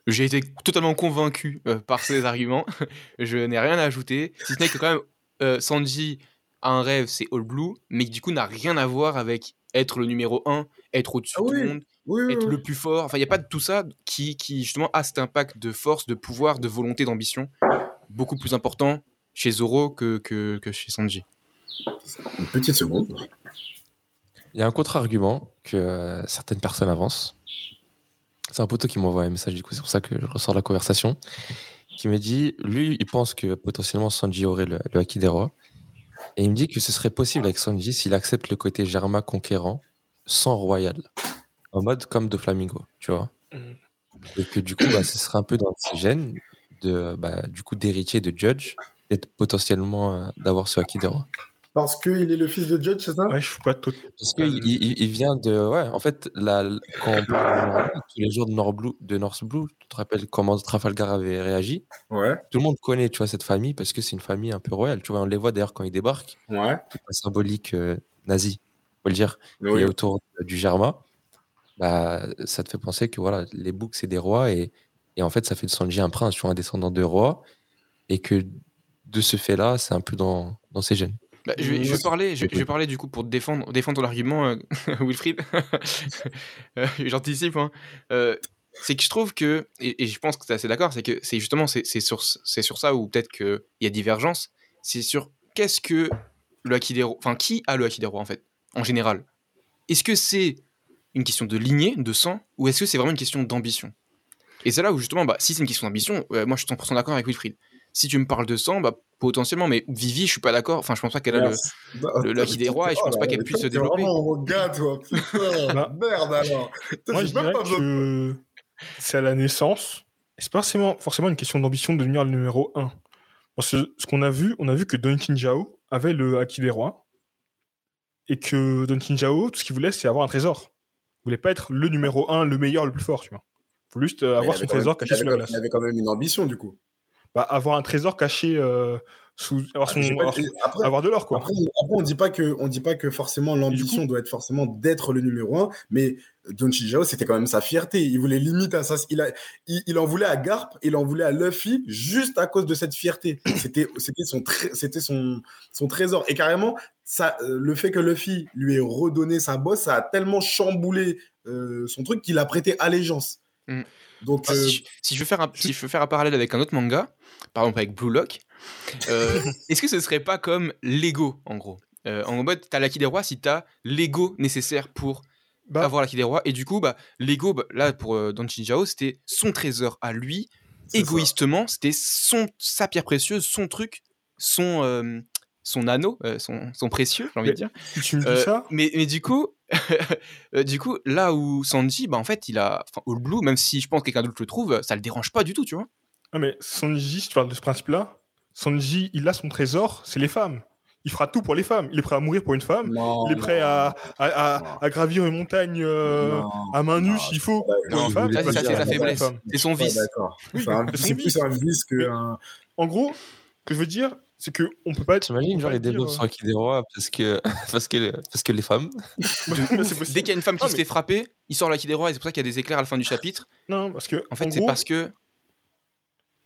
j'ai été totalement convaincu euh, par ces arguments. je n'ai rien à ajouter, si ce n'est que quand même euh, Sanji a un rêve, c'est All Blue, mais qui du coup n'a rien à voir avec être le numéro 1, être au-dessus Ah de tout oui. le monde, Oui, oui, être le plus fort. Enfin, il n'y a pas de tout ça qui, qui justement a cet impact de force, de pouvoir, de volonté, d'ambition, beaucoup plus important chez Zoro que, que, que chez Sanji. Une petite seconde. Il y a un contre-argument que euh, certaines personnes avancent. C'est un poteau qui m'envoie un message, du coup, c'est pour ça que je ressors de la conversation. Qui me dit, lui, il pense que potentiellement Sanji aurait le, le Haki des rois. Et il me dit que ce serait possible avec Sanji s'il accepte le côté Germa conquérant sans royal. En mode comme de Flamingo, tu vois. Mhm. Et que du coup, bah, ce serait un peu dans ses gènes de, bah, du coup, d'héritier de Judge, et potentiellement euh, d'avoir ce Haki des rois. Parce qu'il est le fils de Judge, c'est ça? Ouais, je suis pas tout. Parce qu'il il, il vient de. Ouais, en fait, la, quand on parle tous les jours de North Blue, de North Blue, tu te rappelles comment Trafalgar avait réagi? Ouais, Tout le monde connaît, tu vois, cette famille parce que c'est une famille un peu royale. Tu vois, on les voit d'ailleurs quand ils débarquent, ouais. toute la symbolique euh, nazie, faut le dire, Oui. est autour du Germa. Bah, ça te fait penser que voilà, les boucs, c'est des rois et, et en fait, ça fait de Sanji un prince, tu vois, un descendant de roi et que de ce fait-là, c'est un peu dans, dans ses gènes. Bah, je, vais, je vais parler, je, oui. je vais parler du coup pour défendre, défendre ton argument, euh, Wilfried. Euh, J'anticipe. Hein. Euh, c'est que je trouve que, et, et je pense que tu es assez d'accord, c'est que c'est justement c'est sur, c'est sur ça où peut-être qu'il y a divergence. C'est sur qu'est-ce que le Haki des rois, enfin qui a le Haki des rois en fait, en général? Est-ce que c'est une question de lignée, de sang, ou est-ce que c'est vraiment une question d'ambition? Et c'est là où justement, bah, si c'est une question d'ambition, euh, moi je suis 100% d'accord avec Wilfried. Si tu me parles de sang, bah, potentiellement, mais Vivi, je suis pas d'accord. Enfin, je pense pas qu'elle a le, le Lucky des rois et je pense pas qu'elle puisse se développer. vraiment mon gars, toi. Putain, Bah, merde alors. Moi, je dirais pas que c'est à la naissance. Et c'est pas forcément, forcément une question d'ambition de devenir le numéro 1. Parce que ce qu'on a vu, on a vu que Don Jao avait le Haki des rois. Et que Don Jao, tout ce qu'il voulait, c'est avoir un trésor. Il voulait pas être le numéro 1, le meilleur, le plus fort, tu vois. Il voulait juste avoir son trésor il caché sous la quand- Il glace. avait quand même une ambition, du coup. Bah, avoir un trésor caché euh, sous. Avoir, son- J'ai pas- avoir, Après, avoir de l'or, quoi. Après, après, on dit pas que, on dit pas que forcément l'ambition doit être forcément d'être le numéro un, mais Don Chijao, c'était quand même sa fierté. Il voulait limite à ça. Il, a, il, il en voulait à Garp, il en voulait à Luffy juste à cause de cette fierté. C'était, c'était son, c'était son, son trésor. Et carrément, ça, euh, le fait que Luffy lui ait redonné sa bosse, ça a tellement chamboulé euh, son truc qu'il a prêté allégeance. Mm. Donc, Si, euh, je- si je veux faire un, si je veux faire un parallèle avec un autre manga, par exemple avec Blue Lock, euh, est-ce que ce serait pas comme l'ego en gros? Euh, En mode, t'as l'acquis des rois si t'as l'ego nécessaire pour Bah, avoir l'acquis des rois. Et du coup, bah, l'ego, bah, là pour euh, Don Chinjao, c'était son trésor à lui. Égoïstement, c'était son sa pierre précieuse, son truc, son euh, son anneau, euh, son, son précieux, j'ai envie de dire. tu me dis ça, mais, mais du coup, du coup, là où Sanji, bah en fait, il a, enfin, All Blue, même si je pense que quelqu'un d'autre le trouve, ça le dérange pas du tout, tu vois. Ah, mais Sanji, si tu parles de ce principe-là, Sanji, il a son trésor, c'est les femmes. Il fera tout pour les femmes. Il est prêt à mourir pour une femme. Non, il est prêt non, à, à, à- non. à gravir une montagne euh, Non. à main nue Non, s'il faut. Ouais, pour Non, une femme, ça, c'est- ça, dire c'est sa non faiblesse. C'est son vice. Oui, C'est un- plus un vice Mais- qu'un. En gros, ce que je veux dire, c'est que on peut pas être. T'imagines, genre, développe euh, son acquis des rois parce que, parce que, parce que les femmes. Dès qu'il y a une femme qui Ah, se mais- fait frapper, il sort l'acquis des rois et c'est pour ça qu'il y a des éclairs à la fin du chapitre. Non, parce que En fait, c'est parce que.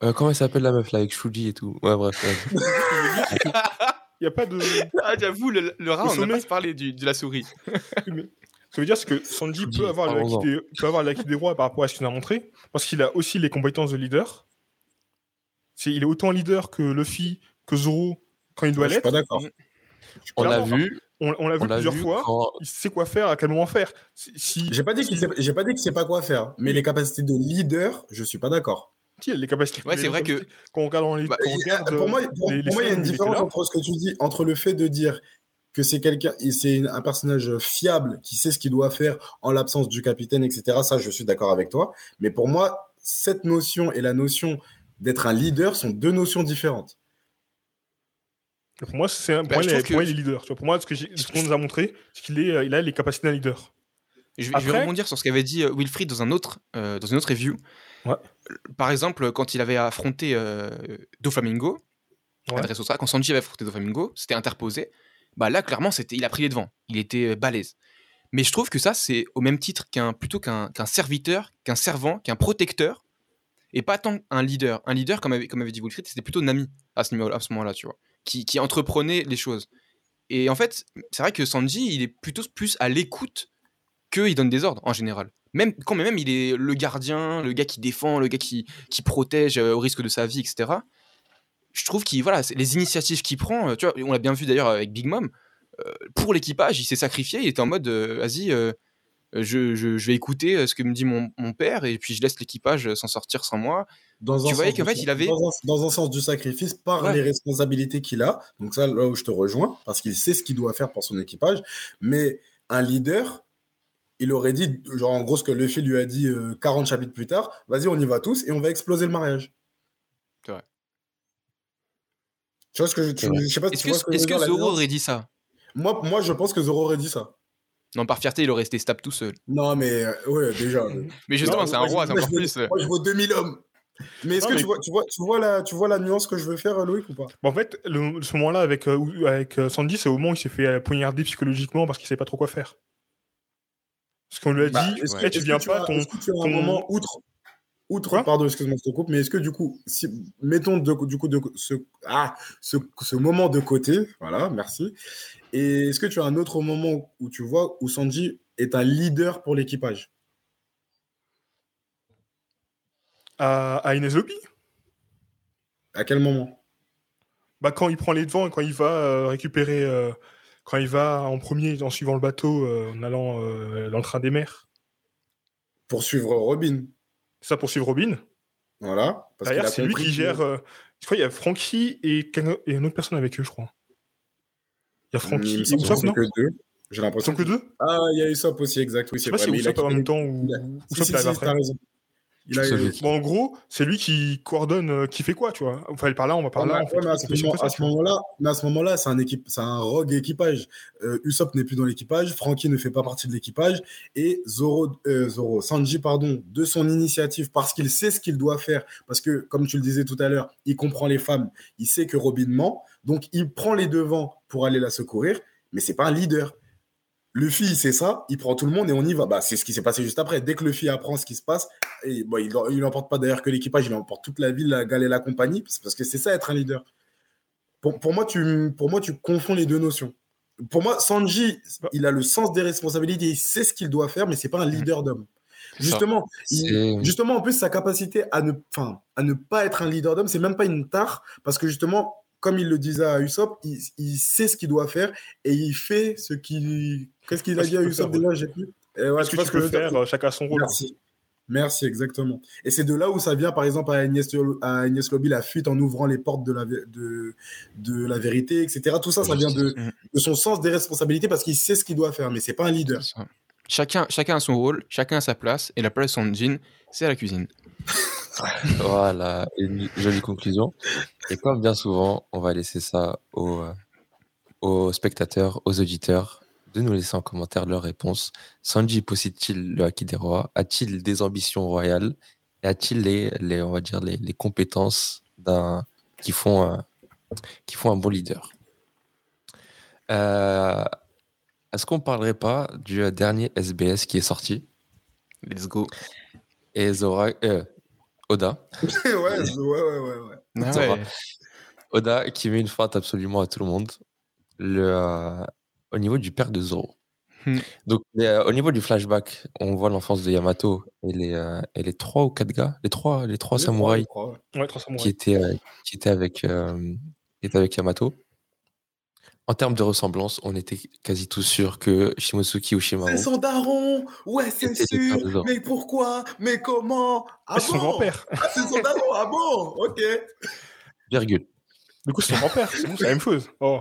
Euh, comment elle s'appelle la meuf là avec Shuji et tout? Ouais, bref. ouais. il y a pas de. Ah, j'avoue, le, le rat, on n'a pas parlé du, de la souris. Je veux dire, que Sanji peut avoir, le parlons-en. acquis des, peut avoir l'acquis des rois par rapport à ce qu'il a montré, parce qu'il a aussi les compétences de leader. C'est, il est autant leader que Luffy, que Zoro, quand il doit Je suis l'être. pas d'accord. On l'a vu. On, on l'a On vu l'a plusieurs vu fois. quand. Il sait quoi faire, à quel moment faire. Si, si, J'ai pas dit qu'il sait, j'ai pas dit qu'il sait pas quoi faire, mais les capacités de leader, je suis pas d'accord. Les capacités. Ouais, c'est vrai que- regarde les. Bah, regarde, Pour moi, euh, pour, les- pour les moi, il y a une différence entre ce que tu dis, entre le fait de dire que c'est quelqu'un, et c'est un personnage fiable qui sait ce qu'il doit faire en l'absence du capitaine, etc. Ça, je suis d'accord avec toi. Mais pour moi, cette notion et la notion d'être un leader sont deux notions différentes. Pour moi, c'est un- pour Bah, il est- trouve pour moi, que- il est leader. Tu vois, pour moi, ce que j'ai- ce qu'on nous a montré, c'est qu'il est, euh, il a les capacités d'un leader. Je vais, je vais Après- rebondir sur ce qu'avait dit euh, Wilfried dans, un autre, euh, dans une autre review. Ouais. Par exemple, quand il avait affronté euh, Doflamingo, Ouais. Dressrosa, quand Sanji avait affronté Doflamingo, c'était interposé. Bah là, clairement, c'était, il a pris les devants. Il était euh, balèze. Mais je trouve que ça, c'est au même titre qu'un plutôt qu'un qu'un serviteur, qu'un servant, qu'un protecteur, et pas tant un leader. Un leader, comme avait, comme avait dit Wilfried, c'était plutôt Nami à ce, à ce moment-là, tu vois, qui, qui entreprenait les choses. Et en fait, c'est vrai que Sanji, il est plutôt plus à l'écoute qu'il donne des ordres en général. Même quand même il est le gardien, le gars qui défend, le gars qui, qui protège euh, au risque de sa vie, etc. Je trouve qu'il voilà, c'est- les initiatives qu'il prend, euh, tu vois, on l'a bien vu d'ailleurs avec Big Mom. euh, pour l'équipage, il s'est sacrifié. Il était en mode, vas-y, je, je- je vais écouter ce que me dit mon, mon père et puis je laisse l'équipage s'en sortir sans moi. Dans Tu un voyais sens qu'en du- fait, il avait- dans un, dans un sens du sacrifice par Ouais. les responsabilités qu'il a. Donc ça, là où je te rejoins, parce qu'il sait ce qu'il doit faire pour son équipage. Mais un leader, il aurait dit, genre en gros ce que Luffy lui a dit euh, 40 chapitres plus tard, vas-y, on y va tous et on va exploser le mariage. C'est vrai. Tu vois ce que je, tu- Ouais. je sais pas si Est-ce que, veux que Zoro aurait dit ça? Moi, moi, je pense que Zoro aurait dit ça. Non, par fierté, il aurait resté stable tout seul. Non, mais euh, ouais, déjà. Mais justement, c'est un roi, c'est encore veux- plus. euh. Moi, je vaux 2000 hommes. Mais est-ce que mais- tu, vois, tu, vois, tu, vois la, tu vois la nuance que je veux faire, Loïc, ou pas? Bon, en fait, le, ce moment-là avec, euh, avec euh, Sandy, c'est au moment où il s'est fait euh, poignarder psychologiquement parce qu'il savait pas trop quoi faire. Parce qu'on lui a Bah, dit, est-ce eh, que- tu est-ce viens pas, as- ton, Est-ce un ton- moment outre Outre, Quoi? pardon, excuse-moi, je te coupe, mais est-ce que du coup, si, mettons de- du coup de, ce, ah, ce, ce moment de côté, voilà, merci. Et est-ce que tu as un autre moment où tu vois où Sanji est un leader pour l'équipage? À, à. À quel moment? Bah, quand il prend les devants et quand il va euh, récupérer, euh, quand il va en premier en suivant le bateau, euh, en allant euh, dans le train des mers. Pour suivre Robin. Ça pour suivre Robin. Voilà. Parce Derrière, c'est lui qui gère. euh, je crois qu'il y a Frankie et, une autre personne avec eux, je crois. Il y a me et semble Usopp, que non que deux. J'ai Ils l'impression sont que deux Ah, il y a Usopp aussi, exact. Oui, Je c'est sais pas vrai. si Usopp en même temps ou Si, Usopp si, si, t'as raison. Il a- Usopp, Bon, en gros, c'est lui qui coordonne euh, qui fait quoi, tu vois? On va aller par là, on va par Ouais, là. mais- ouais, à ce moment- à moment-là, mais à ce moment-là, c'est un équipe, c'est un rogue équipage. Euh, Usopp n'est plus dans l'équipage, Frankie ne fait pas partie de l'équipage et Zoro, euh, Zoro, Sanji, pardon, de son initiative parce qu'il sait ce qu'il doit faire, parce que comme tu le disais tout à l'heure, il comprend les femmes, il sait que Robin ment, donc il prend les devants pour aller la secourir, mais c'est pas un leader. Luffy, il sait ça, il prend tout le monde et on y va. Bah, c'est ce qui s'est passé juste après. Dès que Luffy apprend ce qui se passe, et, bon, il n'emporte pas d'ailleurs que l'équipage, il emporte toute la ville, la gale et la compagnie, parce que c'est ça être un leader. Pour, pour moi, tu, pour moi, tu confonds les deux notions. Pour moi, Sanji, il a le sens des responsabilités, il sait ce qu'il doit faire, mais c'est pas un leader d'homme. C'est. Justement, il- C'est- justement, en plus, sa capacité à ne, à ne pas être un leader d'homme, c'est même pas une tare, parce que justement, comme il le disait à Usopp, il, il sait ce qu'il doit faire et il fait ce qu'il. Qu'est-ce qu'il a dit à Usopp faire, déjà J'ai plus. Eh ouais, que que je veux dire faire, euh, chacun a son rôle. Merci. Merci, exactement. Et c'est de là où ça vient, par exemple, à Agnès, à Agnès Lobby, la fuite en ouvrant les portes de la, vé- de, de la vérité, etc. Tout ça, ça vient de, Mhm. de son sens des responsabilités parce qu'il sait ce qu'il doit faire, mais c'est pas un leader. Chacun, chacun a son rôle, chacun a sa place, et la place de son jean, c'est à la cuisine. Voilà, une jolie conclusion. Et comme bien souvent, on va laisser ça aux, euh, aux spectateurs, aux auditeurs, de nous laisser en commentaire leurs réponses. Sanji possède-t-il le Haki des rois A-t-il des ambitions royales? Et a-t-il les, les, on va dire, les, les compétences d'un, qui, font, euh, qui font un bon leader? Euh, Est-ce qu'on ne parlerait pas du dernier SBS qui est sorti? Let's go. Et Zora, euh, Oda ouais, ouais, ouais, ouais, ouais. Ah ouais. Oda qui met une feinte absolument à tout le monde le, euh, au niveau du père de Zoro. Hmm. Donc, euh, au niveau du flashback, on voit l'enfance de Yamato et les, euh, et les trois ou quatre gars, les trois, les trois Les samouraïs trois, les trois, ouais. Ouais, trois samouraïs. qui, étaient, euh, qui, étaient avec, euh, qui étaient avec Yamato. En termes de ressemblance, on était quasi tous sûrs que Shimosuke ou Shimaru. C'est son daron Ouais, c'est sûr. Mais pourquoi? Mais comment? Ah c'est son bon? grand-père. Ah, c'est son daron Ah bon? Ok Virgule. Du coup, c'est son grand-père. C'est bon, c'est la même chose. Oh.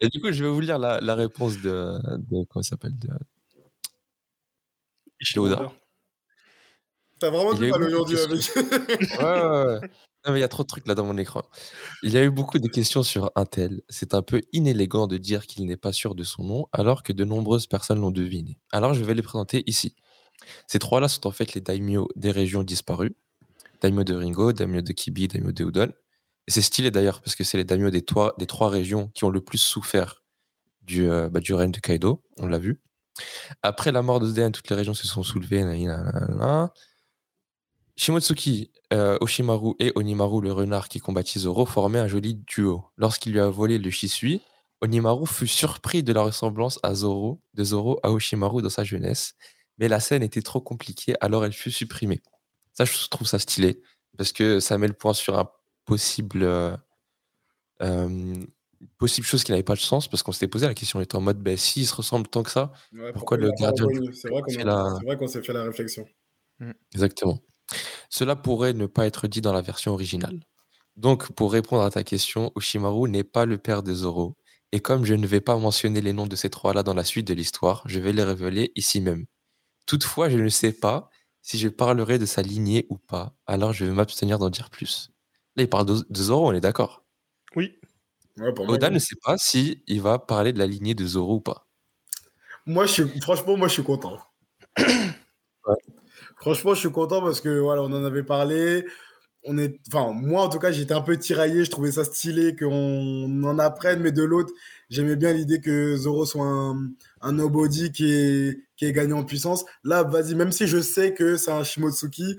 Et du coup, je vais vous lire la, la réponse de, de comment ça s'appelle de, Oda. T'as vraiment du mal aujourd'hui avec. Ouais. Non, mais il y a trop de trucs là dans mon écran. Il y a eu beaucoup de questions sur Intel. C'est un peu inélégant de dire qu'il n'est pas sûr de son nom, alors que de nombreuses personnes l'ont deviné. Alors je vais les présenter ici. Ces trois-là sont en fait les daimyo des régions disparues. Daimyo de Ringo, daimyo de Kibi, daimyo de Udon. Et c'est stylé d'ailleurs, parce que c'est les daimyo des, trois- des trois régions qui ont le plus souffert du, euh, bah, du règne de Kaido, on l'a vu. Après la mort de Zen, toutes les régions se sont soulevées. nanana. Shimotsuki, euh, Oshimaru et Onimaru, le renard qui combattit Zoro, formaient un joli duo. Lorsqu'il lui a volé le Shisui, Onimaru fut surpris de la ressemblance à Zoro, de Zoro à Oshimaru dans sa jeunesse, mais la scène était trop compliquée, alors elle fut supprimée. Ça, je trouve ça stylé, parce que ça met le point sur un possible, euh, euh, possible chose qui n'avait pas de sens, parce qu'on s'était posé la question, on était en mode, ben, s'ils se ressemblent tant que ça, Ouais, Pourquoi le gardien C'est vrai qu'on c'est vrai s'est fait la réflexion. Exactement. Cela pourrait ne pas être dit dans la version originale. Donc, pour répondre à ta question, Oshimaru n'est pas le père de Zoro. Et comme je ne vais pas mentionner les noms de ces trois-là dans la suite de l'histoire, je vais les révéler ici même. Toutefois, je ne sais pas si je parlerai de sa lignée ou pas, alors je vais m'abstenir d'en dire plus. Là, il parle de, Zoro, on est d'accord. Oui. Ouais, pour moi, Oda oui. ne sait pas si il va parler de la lignée de Zoro ou pas. Moi, je suis, franchement, moi, je suis content. Franchement, je suis content parce que voilà, on en avait parlé. On est, enfin, moi, en tout cas, j'étais un peu tiraillé. Je trouvais ça stylé qu'on en apprenne, mais de l'autre, j'aimais bien l'idée que Zoro soit un, un nobody qui est, qui est gagné en puissance. Là, vas-y, même si je sais que c'est un Shimotsuki,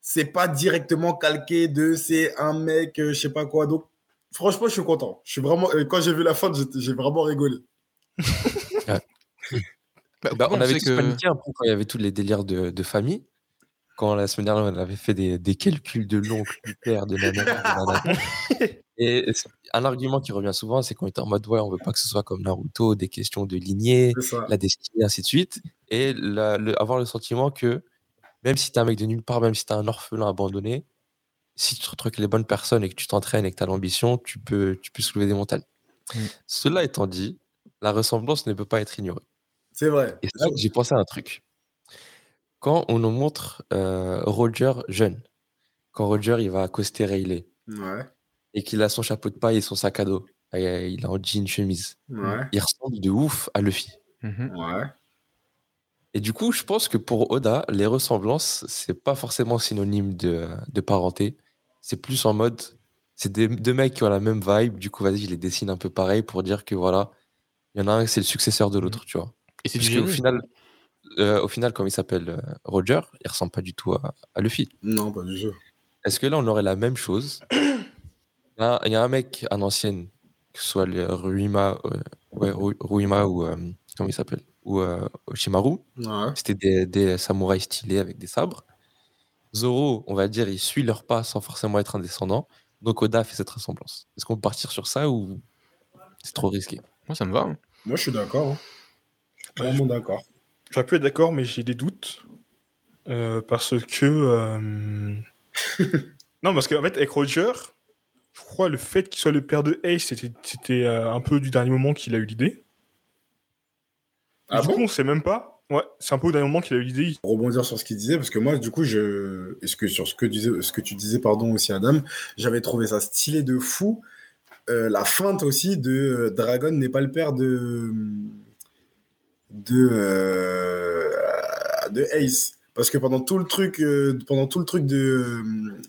c'est pas directement calqué de c'est un mec, euh, je sais pas quoi. Donc, franchement, je suis content. Je suis vraiment, euh, quand j'ai vu la fin, j'ai vraiment rigolé. Bah, Bah, on avait tous que- paniqué un peu quand il y avait tous les délires de, de famille. Quand la semaine dernière, on avait fait des, des calculs de l'oncle, du père, de la mère. Et un argument qui revient souvent, c'est qu'on était en mode ouais, on veut pas que ce soit comme Naruto, des questions de lignée, la destinée, ainsi de suite. Et la- le- avoir le sentiment que même si t'es un mec de nulle part, même si t'es un orphelin abandonné, si tu te retrouves avec les bonnes personnes et que tu t'entraînes et que t'as l'ambition, tu peux, tu peux soulever des montagnes. Mm. Cela étant dit, la ressemblance ne peut pas être ignorée. C'est vrai. Et c'est là que j'ai pensé à un truc. Quand on nous montre euh, Roger jeune, quand Roger il va accoster Rayleigh Ouais. et qu'il a son chapeau de paille et son sac à dos, et il est en jean chemise, Ouais. il ressemble de ouf à Luffy. Mhm. Ouais. Et du coup, je pense que pour Oda, les ressemblances, c'est pas forcément synonyme de, de parenté. C'est plus en mode, c'est des, deux mecs qui ont la même vibe. Du coup, vas-y, je les dessine un peu pareil pour dire que voilà, il y en a un, c'est le successeur de l'autre, tu vois. Et c'est du au final, euh, au final, comme il s'appelle euh, Roger, il ressemble pas du tout à, à Luffy. Non, pas du tout. Est-ce que là, on aurait la même chose Il y a- il y, a un mec à l'ancienne, que ce soit le Ruima, euh, ouais, Ruima ou euh, comment il s'appelle? Ou euh, Oshimaru. Ouais. C'était des, des samouraïs stylés avec des sabres. Zoro, on va dire, il suit leur pas sans forcément être un descendant. Donc Oda fait cette ressemblance. Est-ce qu'on peut partir sur ça ou c'est trop risqué? Moi, ça me va. hein. Moi, je suis d'accord. hein. Je suis Vraiment d'accord. J'aurais pu être d'accord, mais j'ai des doutes. Euh, parce que. euh, non, parce qu'en fait, avec Roger, je crois le fait qu'il soit le père de Ace, c'était euh, un peu du dernier moment qu'il a eu l'idée. Ah du bon? coup, on sait même pas. Ouais, c'est un peu au dernier moment qu'il a eu l'idée. Pour rebondir sur ce qu'il disait, parce que moi, du coup, je, est-ce que sur ce que, disait, ce que tu disais, pardon, aussi, Adam, j'avais trouvé ça stylé de fou. Euh, la feinte aussi de Dragon n'est pas le père de de euh, de Ace, parce que pendant tout le truc, euh, pendant tout le truc de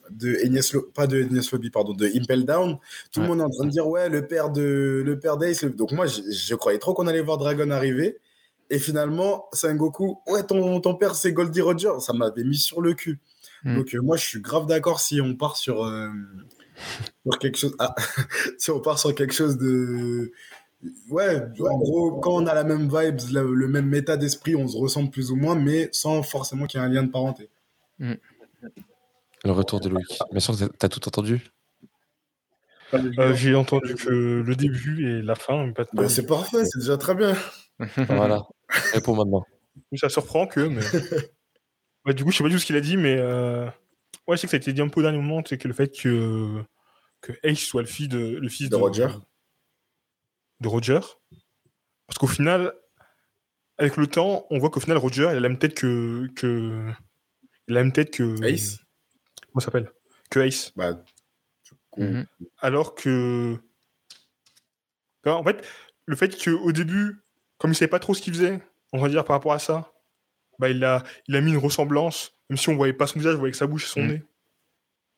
de Enies Lo- pas de Enies Lobby, pardon, de Impel Down, tout Ouais. le monde est en train de dire ouais, le père de le père d'Ace. le- Donc moi, je, je croyais trop qu'on allait voir Dragon arriver. Et finalement, Sengoku, ouais, ton, ton père, c'est Goldie Roger. Ça m'avait mis sur le cul. Mm. Donc, euh, moi, je suis grave d'accord si on part sur, sur quelque chose. Ah, si on part sur quelque chose de. Ouais, en gros, quand on a la même vibes, le, le même état d'esprit, on se ressemble plus ou moins, mais sans forcément qu'il y ait un lien de parenté. Le retour de Loïc. Bien sûr, t'as- t'as tout entendu? Euh, j'ai entendu que le début et la fin, pas Bah, c'est parfait, c'est déjà très bien. Voilà. Réponds maintenant. Ça surprend que, mais. Ouais, du coup, je sais pas du tout ce qu'il a dit, mais. euh, Ouais, je sais que ça a été dit un peu au dernier moment, c'est que le fait que, que Ace soit le fils de, le fils De Roger. De Roger. Parce qu'au final, avec le temps, on voit qu'au final, Roger, il a la même tête que. que... Il a la même tête que. Ace Comment ça s'appelle? Que Ace. Bah, du coup, Mhm. Alors que. En fait, le fait qu'au début, comme il savait pas trop ce qu'il faisait, on va dire par rapport à ça, bah, il, a, il a mis une ressemblance, même si on voyait pas son visage, on voyait que sa bouche et son Mm. nez,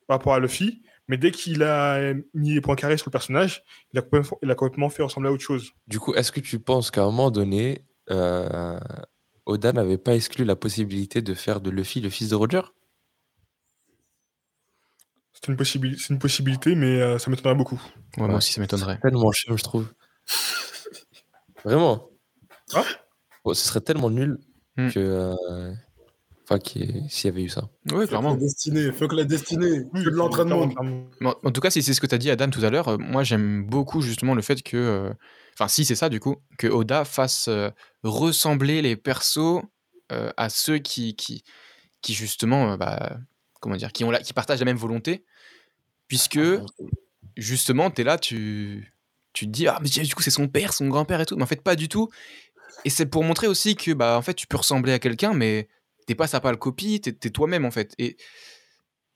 par rapport à Luffy. Mais dès qu'il a mis les points carrés sur le personnage, il a complètement, il a complètement fait ressembler à autre chose. Du coup, est-ce que tu penses qu'à un moment donné, euh, Oda n'avait pas exclu la possibilité de faire de Luffy le fils de Roger? C'est une, possibil- c'est une possibilité, mais euh, ça m'étonnerait beaucoup. Ouais, moi aussi, ça m'étonnerait. Tellement chiant, je trouve. Vraiment. Ah Bon, ce serait tellement nul Hmm. que. euh, Enfin, s'il y avait eu ça. Ouais, clairement. La destinée, faut que la destinée, que de l'entraînement. En tout cas, si c'est ce que tu as dit, Adam, tout à l'heure, euh, moi j'aime beaucoup justement le fait que. euh, Enfin, si c'est ça du coup, que Oda fasse euh, ressembler les persos euh, à ceux qui, qui, qui justement. euh, bah, comment dire qui, ont la, qui partagent la même volonté. Puisque justement, tu es là, tu, tu te dis, ah, mais du coup, c'est son père, son grand-père et tout. Mais en fait, pas du tout. Et c'est pour montrer aussi que, bah, en fait, tu peux ressembler à quelqu'un, mais t'es pas sa pâle copie, t'es es, toi-même en fait. Et,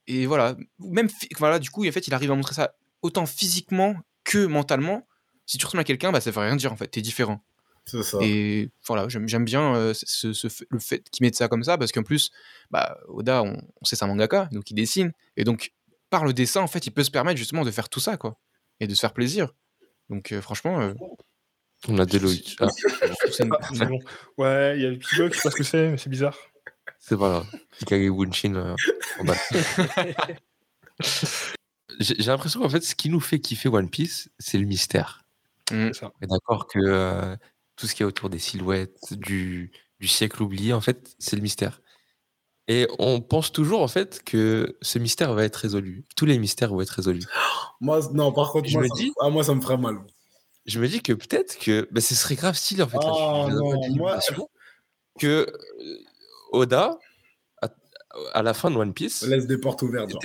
et voilà, même voilà, du coup, en fait, il arrive à montrer ça autant physiquement que mentalement. Si tu ressembles à quelqu'un, bah, ça veut rien dire en fait, t'es différent. C'est ça. Et voilà, j'aime bien euh, ce, ce, le fait qu'il mette ça comme ça, parce qu'en plus, bah, Oda, on, on sait c'est un mangaka, donc il dessine. Et donc, par le dessin, en fait, il peut se permettre justement de faire tout ça, quoi. Et de se faire plaisir. Donc, euh, franchement. Euh, on a des Loïc. Ah. Ah, bon. Ouais, il y a le petit bug, je sais pas ce que c'est, mais c'est bizarre. C'est pas grave. Wunshin euh, en bas. J'ai l'impression qu'en fait, ce qui nous fait kiffer One Piece, c'est le mystère. Mm. D'accord que euh, tout ce qui est autour des silhouettes, du, du siècle oublié, en fait, c'est le mystère. Et on pense toujours, en fait, que ce mystère va être résolu. Tous les mystères vont être résolus. Moi, non, par contre, je moi, me ça, dis- ah, moi, ça me ferait mal. Je me dis que peut-être que bah, ce serait grave stylé, en fait. là, je- Ah, d'avoir non, moi- Que euh, Oda, à, à la fin de One Piece, Laisse des portes ouvertes. genre.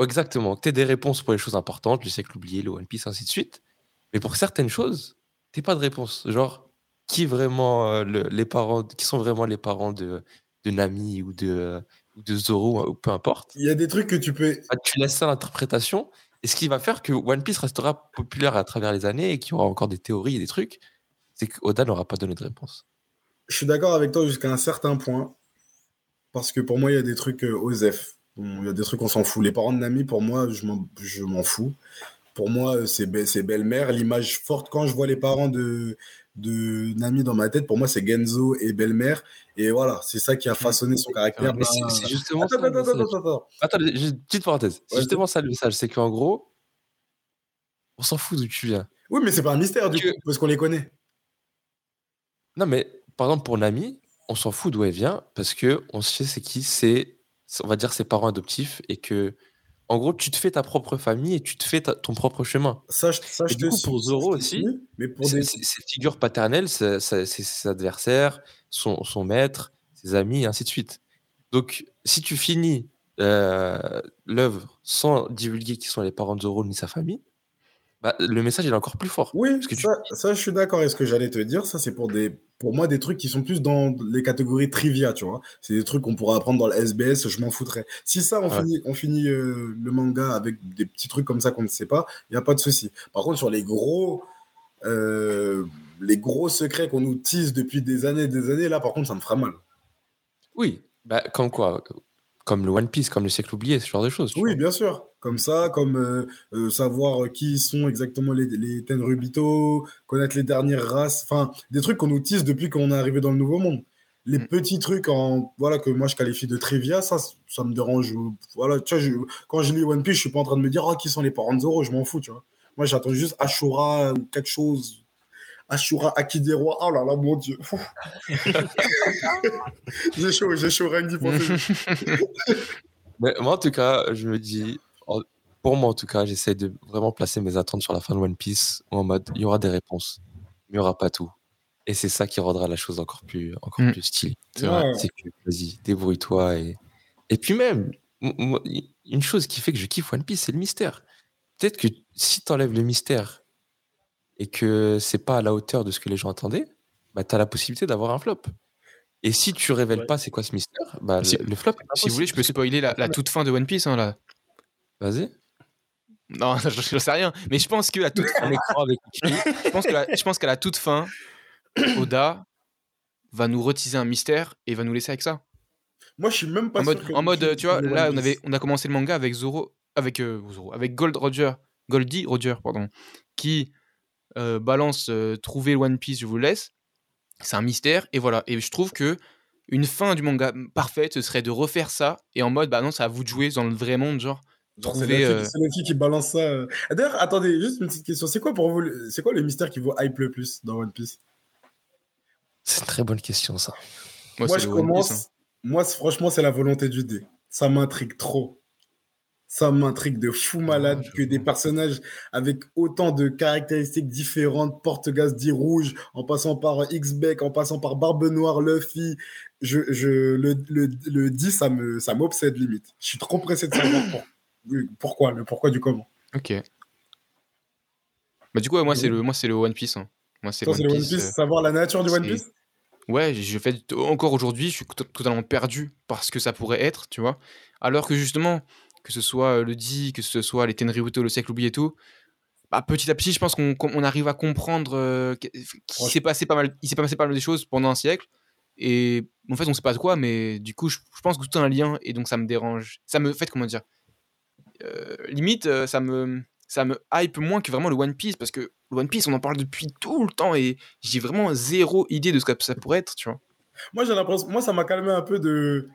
Exactement. Que tu aies des réponses pour les choses importantes, le siècle oublié, le One Piece, ainsi de suite. Mais pour certaines choses, t'es pas de réponse. Genre, qui vraiment euh, le- les parents, qui sont vraiment les parents de, de Nami ou de, ou de Zoro ou peu importe. Il y a des trucs que tu peux. Bah, tu laisses ça à l'interprétation. Et ce qui va faire que One Piece restera populaire à travers les années et qu'il y aura encore des théories et des trucs, c'est qu'Oda n'aura pas donné de réponse. Je suis d'accord avec toi jusqu'à un certain point. Parce que pour moi, il y a des trucs euh, OSEF. Bon, Il y a des trucs, on s'en fout. Les parents de Nami, pour moi, je m'en, fous. Pour moi, euh, c'est, be- belle-mère. L'image forte, quand je vois les parents de, de Nami dans ma tête, pour moi, c'est Genzo et belle-mère. Et voilà, c'est ça qui a façonné son caractère. Mais c'est Bah, c'est justement Attends, ça. attends, attends, attends, attends. Une petite parenthèse. Ouais, justement ça le message. C'est qu'en gros, on s'en fout d'où tu viens. Oui, mais c'est pas un mystère, du Que- coup, parce qu'on les connaît. Non, mais par exemple, pour Nami, on s'en fout d'où elle vient parce que on sait c'est qui, c'est, on va dire, ses parents adoptifs et que, en gros, tu te fais ta propre famille et tu te fais ta- ton propre chemin. Ça, je, ça, Et je du te coup, suis, pour Zoro aussi, Mais pour des. Ses figures paternelles, ses adversaires, son, son maître, ses amis, et ainsi de suite. Donc, si tu finis euh, l'œuvre sans divulguer qui sont les parents de Zoro ni sa famille, bah, le message il est encore plus fort. Oui, Parce que tu- ça, je suis d'accord. Et ce que j'allais te dire, ça, c'est pour des, pour moi, des trucs qui sont plus dans les catégories trivia, tu vois. C'est des trucs qu'on pourrait apprendre dans le SBS, je m'en foutrais. Si ça, on Ouais. finit, on finit euh, le manga avec des petits trucs comme ça qu'on ne sait pas, il n'y a pas de souci. Par contre, sur les gros, euh, les gros secrets qu'on nous tease depuis des années et des années, là, par contre, ça me fera mal. Oui, bah, comme quoi Comme le One Piece, comme le siècle oublié, ce genre de choses. Oui, vois. bien sûr. Comme ça, comme euh, euh, savoir qui sont exactement les, les Tenrubito, connaître les dernières races, enfin, des trucs qu'on nous tease depuis qu'on est arrivé dans le Nouveau Monde. Les Mm. petits trucs en, voilà, que moi je qualifie de trivia, ça, ça me dérange. Voilà, tu vois, je- quand je lis One Piece, je suis pas en train de me dire, oh, qui sont les parents de Zoro, je m'en fous, tu vois. Moi, j'attends juste Ashura ou quelque chose. Ashura Akidero, oh là là, mon Dieu. j'ai chaud, j'ai chaud, rien que d'y. Mais moi, en tout cas, je me dis, pour moi, en tout cas, j'essaie de vraiment placer mes attentes sur la fin de One Piece en mode, il y aura des réponses, mais il n'y aura pas tout. Et c'est ça qui rendra la chose encore plus, encore Mm. plus stylée. C'est vrai. Ouais. C'est que, vas-y, débrouille-toi. Et... et puis même, une chose qui fait que je kiffe One Piece, c'est le mystère. Peut-être que si tu enlèves le mystère et que c'est pas à la hauteur de ce que les gens attendaient, bah, tu as la possibilité d'avoir un flop. Et si tu révèles Ouais. pas c'est quoi ce mystère, bah, Si- le, le flop. est Si vous voulez, je peux spoiler la, toute fin de One Piece, hein, là. Vas-y. Non, je, je sais rien. Mais je pense que la toute qui je pense que la- je pense qu'à la toute fin, Oda va nous reteaser un mystère et va nous laisser avec ça. Moi, je suis même pas En mode, sûr que en mode, tu vois, là, on, avait, on a commencé le manga avec Zoro, avec euh, Zoro, avec Gold Roger, Goldie Roger, pardon, qui euh, balance euh, trouver le One Piece, je vous laisse. C'est un mystère et voilà. Et je trouve que une fin du manga parfaite ce serait de refaire ça et en mode, bah non, c'est à vous de jouer dans le vrai monde, genre. C'est trouver, Luffy, euh, c'est Luffy qui balance ça. euh. Ah, D'ailleurs, attendez, juste une petite question. C'est quoi pour vous, le- c'est quoi le mystère qui vous hype le plus dans One Piece? C'est une très bonne question, ça. Moi, je commence. Piece, hein. Moi, franchement, c'est la volonté du dé. Ça m'intrigue trop. Ça m'intrigue de fou malade je que des personnages avec autant de caractéristiques différentes, porte-gaz dit rouge, en passant par X-Beck, en passant par Barbe Noire, Luffy. Je, je, le, le, le 10, ça me, ça m'obsède limite. Je suis trop pressé de savoir pour- pourquoi, le pourquoi du comment. Ok. Bah du coup, ouais, moi c'est le moi c'est le One Piece. hein. Moi c'est One le One Piece. Piece, euh, savoir la nature du One Piece? Ouais, je fais encore aujourd'hui, je suis to- totalement perdu parce que ça pourrait être, tu vois. Alors que justement, que ce soit le dit, que ce soit les Tenryuto, le siècle oublié et tout, bah, petit à petit, je pense qu'on qu'on- on arrive à comprendre euh, qu'- qu'il s'est passé pas mal, il s'est passé pas mal de choses pendant un siècle. Et en fait, on sait pas de quoi, mais du coup, je, je pense que tout a un lien et donc ça me dérange. Ça me fait, comment dire, euh, limite, ça me, ça me hype moins que vraiment le One Piece parce que le One Piece, on en parle depuis tout le temps et j'ai vraiment zéro idée de ce que ça pourrait être, tu vois. Moi, j'ai l'impression, moi, ça m'a calmé un peu de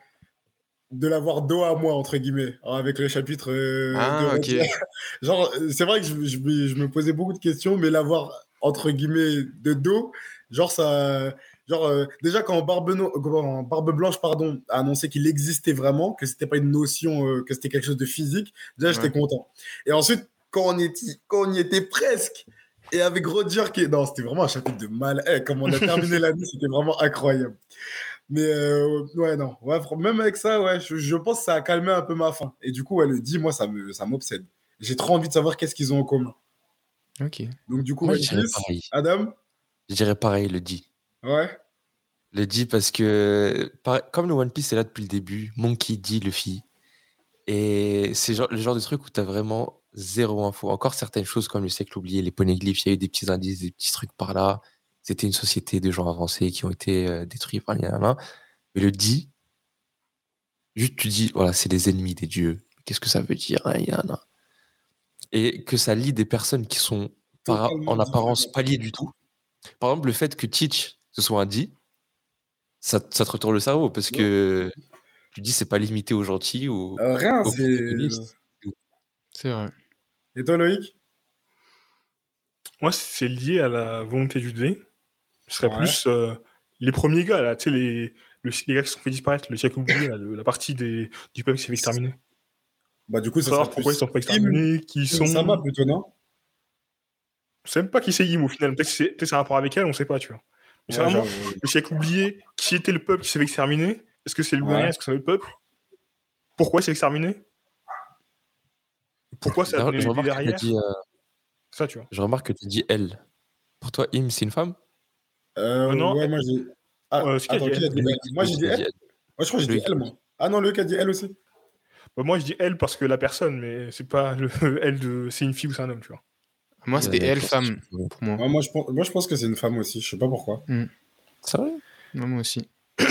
de l'avoir dos à moi entre guillemets hein, avec le chapitre. euh, Ah, de. Genre, euh, c'est vrai que je, je me- je me posais beaucoup de questions, mais l'avoir entre guillemets de dos, genre ça, genre euh, déjà quand Barbe, No- quand Barbe Blanche pardon a annoncé qu'il existait vraiment, que c'était pas une notion, euh, que c'était quelque chose de physique, déjà j'étais Ouais. content. Et ensuite quand on était, quand on y était presque. Et avec Roger qui. Non, c'était vraiment un chapitre de mal. Eh, comme on a terminé l'année, c'était vraiment incroyable. Mais euh, ouais, non. Ouais, même avec ça, ouais, je, je pense que ça a calmé un peu ma faim. Et du coup, ouais, le dit, moi, ça me, ça m'obsède. J'ai trop envie de savoir qu'est-ce qu'ils ont en commun. Ok. Donc, du coup, Moi, je dirais pareil. Adam? Je dirais pareil, le dit. Ouais. Le dit parce que, comme le One Piece est là depuis le début, Monkey dit Luffy. Et c'est le genre de truc où tu as vraiment zéro info. Encore certaines choses comme le siècle oublié, les poneglyphes, il y a eu des petits indices, des petits trucs par là. C'était une société de gens avancés qui ont été euh, détruits par les nanas. Mais le dit, juste tu dis, voilà, c'est des ennemis des dieux. Qu'est-ce que ça veut dire hein, yana Et que ça lie des personnes qui sont par- en apparence pas liées du tout. Par exemple, le fait que Teach, ce soit un dit, ça, ça te retourne le cerveau parce que tu dis c'est pas limité aux gentils ou Euh, rien, aux c'est. C'est vrai. Et toi, Loïc? Moi, c'est lié à la volonté du dé. Ce serait Ouais. plus euh, les premiers gars, là, tu sais, les, le- les gars qui se sont fait disparaître, le siècle oublié, là, le- la partie des, du peuple qui s'est fait exterminer. Bah, du coup, ça savoir pourquoi ils sont pas exterminés, qui sont. Ça va plutôt, non? On sait même pas qui c'est Yim au final. Peut-être que c'est peut-être c'est un rapport avec elle, on sait pas, tu vois. Mais c'est vraiment genre, le siècle oublié. Qui était le peuple qui s'est fait exterminer Est-ce que c'est le Est-ce que c'est le peuple? Pourquoi il s'est exterminé? Pourquoi ça a donné je, les vies remarque que derrière? euh, Ça, tu vois. je remarque que tu dis elle. Pour toi, Im, c'est une femme? Euh, Euh, non, ouais, moi j'ai. Ah, Euh, attends, dit qui a elle dit? Elle Moi j'ai dit Loïc a elle. Moi je crois que j'ai dit elle, moi. Ah non, Loïc a dit elle aussi. Bah, moi, je dis elle parce que la personne, mais c'est pas le elle de c'est une fille ou c'est un homme, tu vois. Moi, c'était elle, pour- femme, pour moi. Ouais, moi, je pense, moi je pense que c'est une femme aussi. Je sais pas pourquoi. C'est vrai? Moi aussi.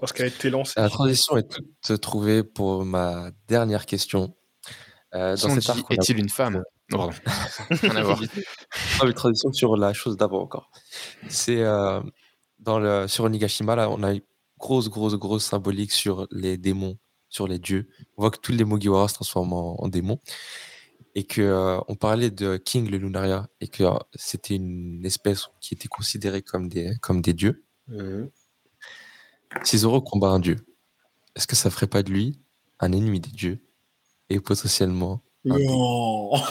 Parce qu'elle a été lancée. La transition est toute trouvée pour ma dernière question. Euh, dans cet arc, est-il une femme? Non, pardon. Rien à voir. Non, mais transition sur la chose d'avant encore. C'est euh, dans le sur Onigashima là, on a une grosse grosse grosse symbolique sur les démons, sur les dieux. On voit que tous les Mugiwara se transforment en, en démons et que euh, on parlait de King le Lunaria et que euh, c'était une espèce qui était considérée comme des comme des dieux. Si Zoro combat un dieu, est-ce que ça ferait pas de lui un ennemi des dieux et potentiellement Non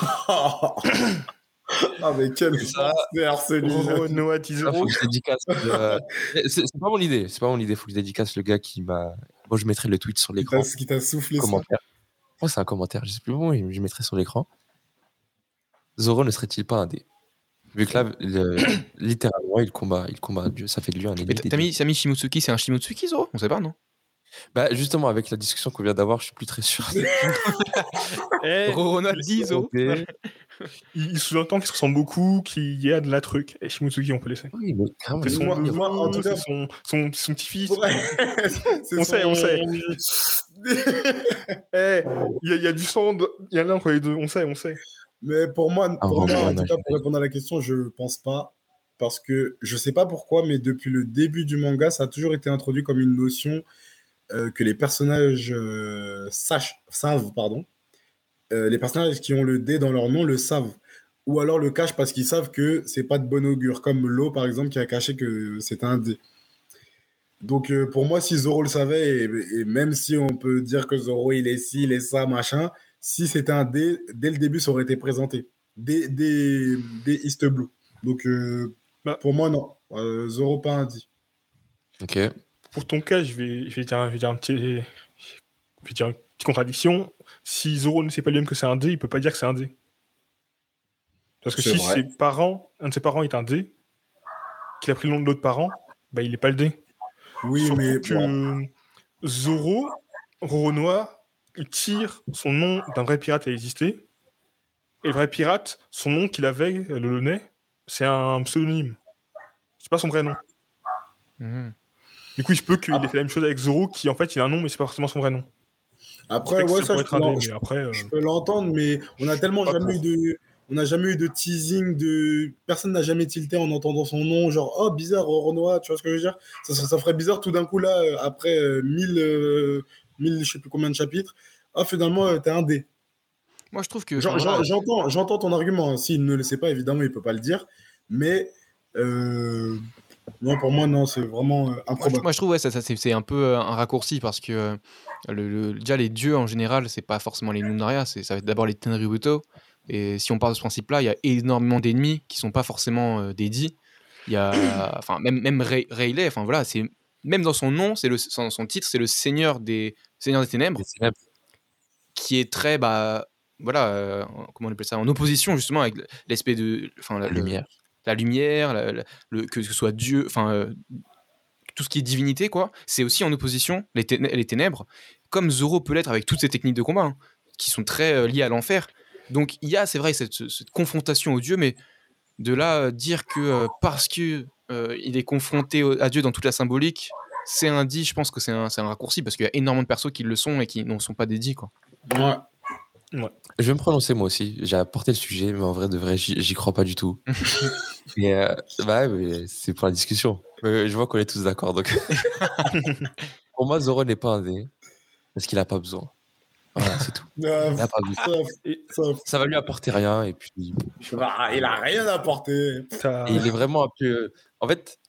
Ah, mais quel faire celui-là Oh, Noah Ah, Tizero. faut que je dédicace. le- Mais C'est pas mon idée. C'est pas mon idée. Faut que je dédicace le gars qui m'a. Moi, je mettrai le tweet sur l'écran. t'a- qui t'a soufflé ça. Commentaire. Moi, c'est un commentaire. Je sais plus bon. Je mettrai sur l'écran. Zoro ne serait-il pas un dé Vu que là, le- littéralement, il combat, il combat dieu. Ça fait de lui un ennemi. T'as mis, t'as mis Shimotsuki, c'est un Shimotsuki, Zoro? On sait pas, non? Bah, justement, avec la discussion qu'on vient d'avoir, je suis plus très sûr. Eh, Ronald Zoro Dé. il, sous-entend qu'ils se ressemblent beaucoup, qu'il y a de la truc. Et Shimotsuki, on peut laisser. Oui, mais C'est son, Moi- moi, en tout cas- son, son, son petit-fils. Ouais. On sait, on sait. Eh, il y, a- il y a du sang, il y a l'un entre les deux. On sait, on sait. Mais pour moi, Un pour, moi, en tout cas, pour répondre à la question, je pense pas. Parce que je sais pas pourquoi, mais depuis le début du manga, ça a toujours été introduit comme une notion euh, que les personnages euh, sachent, savent, pardon. Euh, les personnages qui ont le D dans leur nom le savent. Ou alors le cachent parce qu'ils savent que c'est pas de bon augure. Comme Lo, par exemple, qui a caché que c'était un D. Donc euh, pour moi, si Zoro le savait, et, et même si on peut dire que Zoro il est ci, il est ça, machin, si c'était un D, dès le début, ça aurait été présenté. Des, des, des East Blue. Donc, euh, Bah. pour moi, non. Euh, Zoro, pas un D. Ok. Pour ton cas, je vais, je vais, dire, je vais dire un petit, je vais dire une petite contradiction. Si Zoro ne sait pas lui-même que c'est un D, il peut pas dire que c'est un D. Parce que si vrai. ses parents, un de ses parents est un D, qu'il a pris le nom de l'autre parent, bah, il est pas le dé. Oui, mais que bon, Zoro, Roronoa, il tire son nom d'un vrai pirate qui a existé. Et le vrai pirate, son nom qu'il avait, le Launay, c'est un pseudonyme. C'est pas son vrai nom. Mhm. Du coup, il se peut qu'il Ah. ait fait la même chose avec Zoro, qui en fait, il a un nom, mais c'est pas forcément son vrai nom. après, ouais, ça je être un peux, après. euh, je peux l'entendre, mais on a tellement jamais eu de. On n'a jamais eu de teasing de. Personne n'a jamais tilté en entendant son nom, genre, oh, bizarre, Renoir, tu vois ce que je veux dire? Ça, ça ferait bizarre tout d'un coup, là, euh, après euh, 1000, euh, 1000, je sais plus combien de chapitres. Ah, finalement, euh, t'es un dé. Moi, je trouve que. J'entends j'entends ton argument. hein. S'il ne le sait pas, évidemment, il peut pas le dire. Mais. euh, non, pour moi, non, c'est vraiment euh, Moi, je, improbable. moi, je trouve ouais, ça, ça, c'est un peu euh, un raccourci parce que euh, le, le- déjà les dieux en général, c'est pas forcément les Nunaria, c'est ça va être d'abord les Tenryubuto. Et si on part de ce principe-là, il y a énormément d'ennemis qui sont pas forcément euh, des dits. Il y a, enfin même même Rayleigh, enfin voilà, c'est même dans son nom, c'est le son, son titre, c'est le Seigneur des Seigneur des Ténèbres, qui est très bah voilà, euh, comment on appelle ça, en opposition justement avec l'aspect de, enfin La lumière. La lumière, que ce soit Dieu, enfin euh, tout ce qui est divinité, quoi, c'est aussi en opposition, les, ténè- les ténèbres, comme Zoro peut l'être avec toutes ses techniques de combat, hein, qui sont très euh, liées à l'enfer. Donc il y a, c'est vrai, cette, cette confrontation au Dieu, mais de là euh, dire que parce que il est confronté à Dieu dans toute la symbolique, c'est un dit, je pense que c'est un, raccourci, parce qu'il y a énormément de persos qui le sont et qui n'en sont pas des dits, quoi. Ouais. Je vais me prononcer moi aussi. J'ai apporté le sujet, mais en vrai, de vrai, j'y crois pas du tout. Euh, bah, mais c'est pour la discussion. Je vois qu'on est tous d'accord. Donc, pour moi, Zoro n'est pas un dé parce qu'il a pas besoin. Voilà, c'est tout. Euh, Il a pas besoin. ça- va lui apporter rien et puis il a rien apporté. il est vraiment un peu. En fait,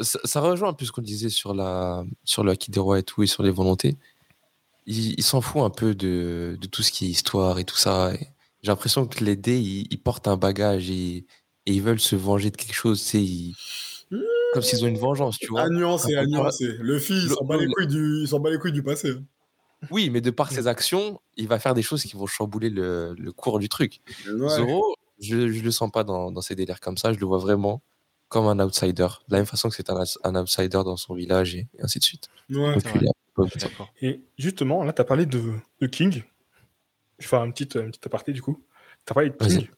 ça, ça rejoint un peu ce qu'on disait sur la sur le Haki des rois et tout et sur les volontés. Il, il s'en fout un peu de, de tout ce qui est histoire et tout ça. J'ai l'impression que les dés, ils, ils portent un bagage et, et ils veulent se venger de quelque chose. C'est comme s'ils ont une vengeance, tu vois. À nuancer, à nuancer. Le fils, il s'en bat les le- couilles du, il s'en bat les couilles du passé. Oui, mais de par ses actions, il va faire des choses qui vont chambouler le, le cours du truc. Ouais. Zoro, je, je le sens pas dans, dans ces délires comme ça. Je le vois vraiment comme un outsider. De la même façon que c'est un, un outsider dans son village et, ainsi de suite. Ouais. Donc. Et justement, là, tu as parlé de, de King. Je vais faire un petit, un petit aparté du coup. Tu as parlé de. King.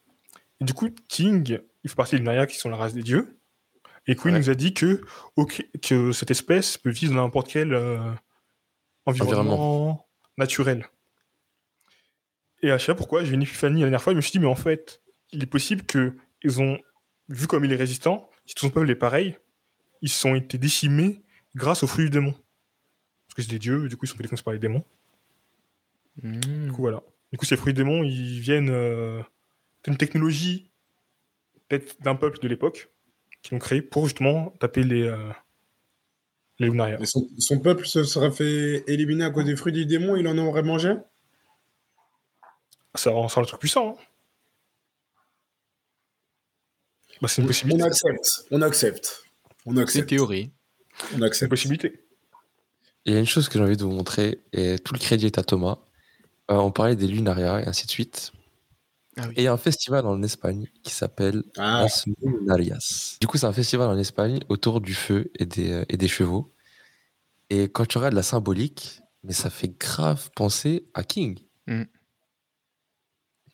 Et du coup, King, il fait partie des Naya qui sont la race des dieux. Et Queen Ouais. nous a dit que, ok, que cette espèce peut vivre dans n'importe quel euh, environnement naturel. Et à chaque fois, pourquoi? J'ai une épiphanie la dernière fois, je me suis dit, mais en fait, il est possible que ils ont vu comme il est résistant, si tout son peuple est pareil, ils ont été décimés grâce aux fruits du démon. Parce que c'est des dieux, du coup, ils sont défendus par les démons. Mmh. Du coup, voilà. Du coup, ces fruits démons, ils viennent euh, d'une technologie peut-être d'un peuple de l'époque qui ont créé pour justement taper les, euh, les Lunaria. Son, son peuple se serait fait éliminer à cause des fruits du démon, il en aurait mangé? Ça rend ça le truc puissant. hein. Bah, c'est une On accepte, on accepte. On C'est une accepte. théorie. On C'est une accepte. possibilité. Il y a une chose que j'ai envie de vous montrer, et tout le crédit est à Thomas. Euh, on parlait des Lunaria et ainsi de suite. Ah oui. Et il y a un festival en Espagne qui s'appelle Ah, Las Lunarias. Du coup, c'est un festival en Espagne autour du feu et des, euh, et des chevaux. Et quand tu regardes la symbolique, mais ça fait grave penser à King. Mm.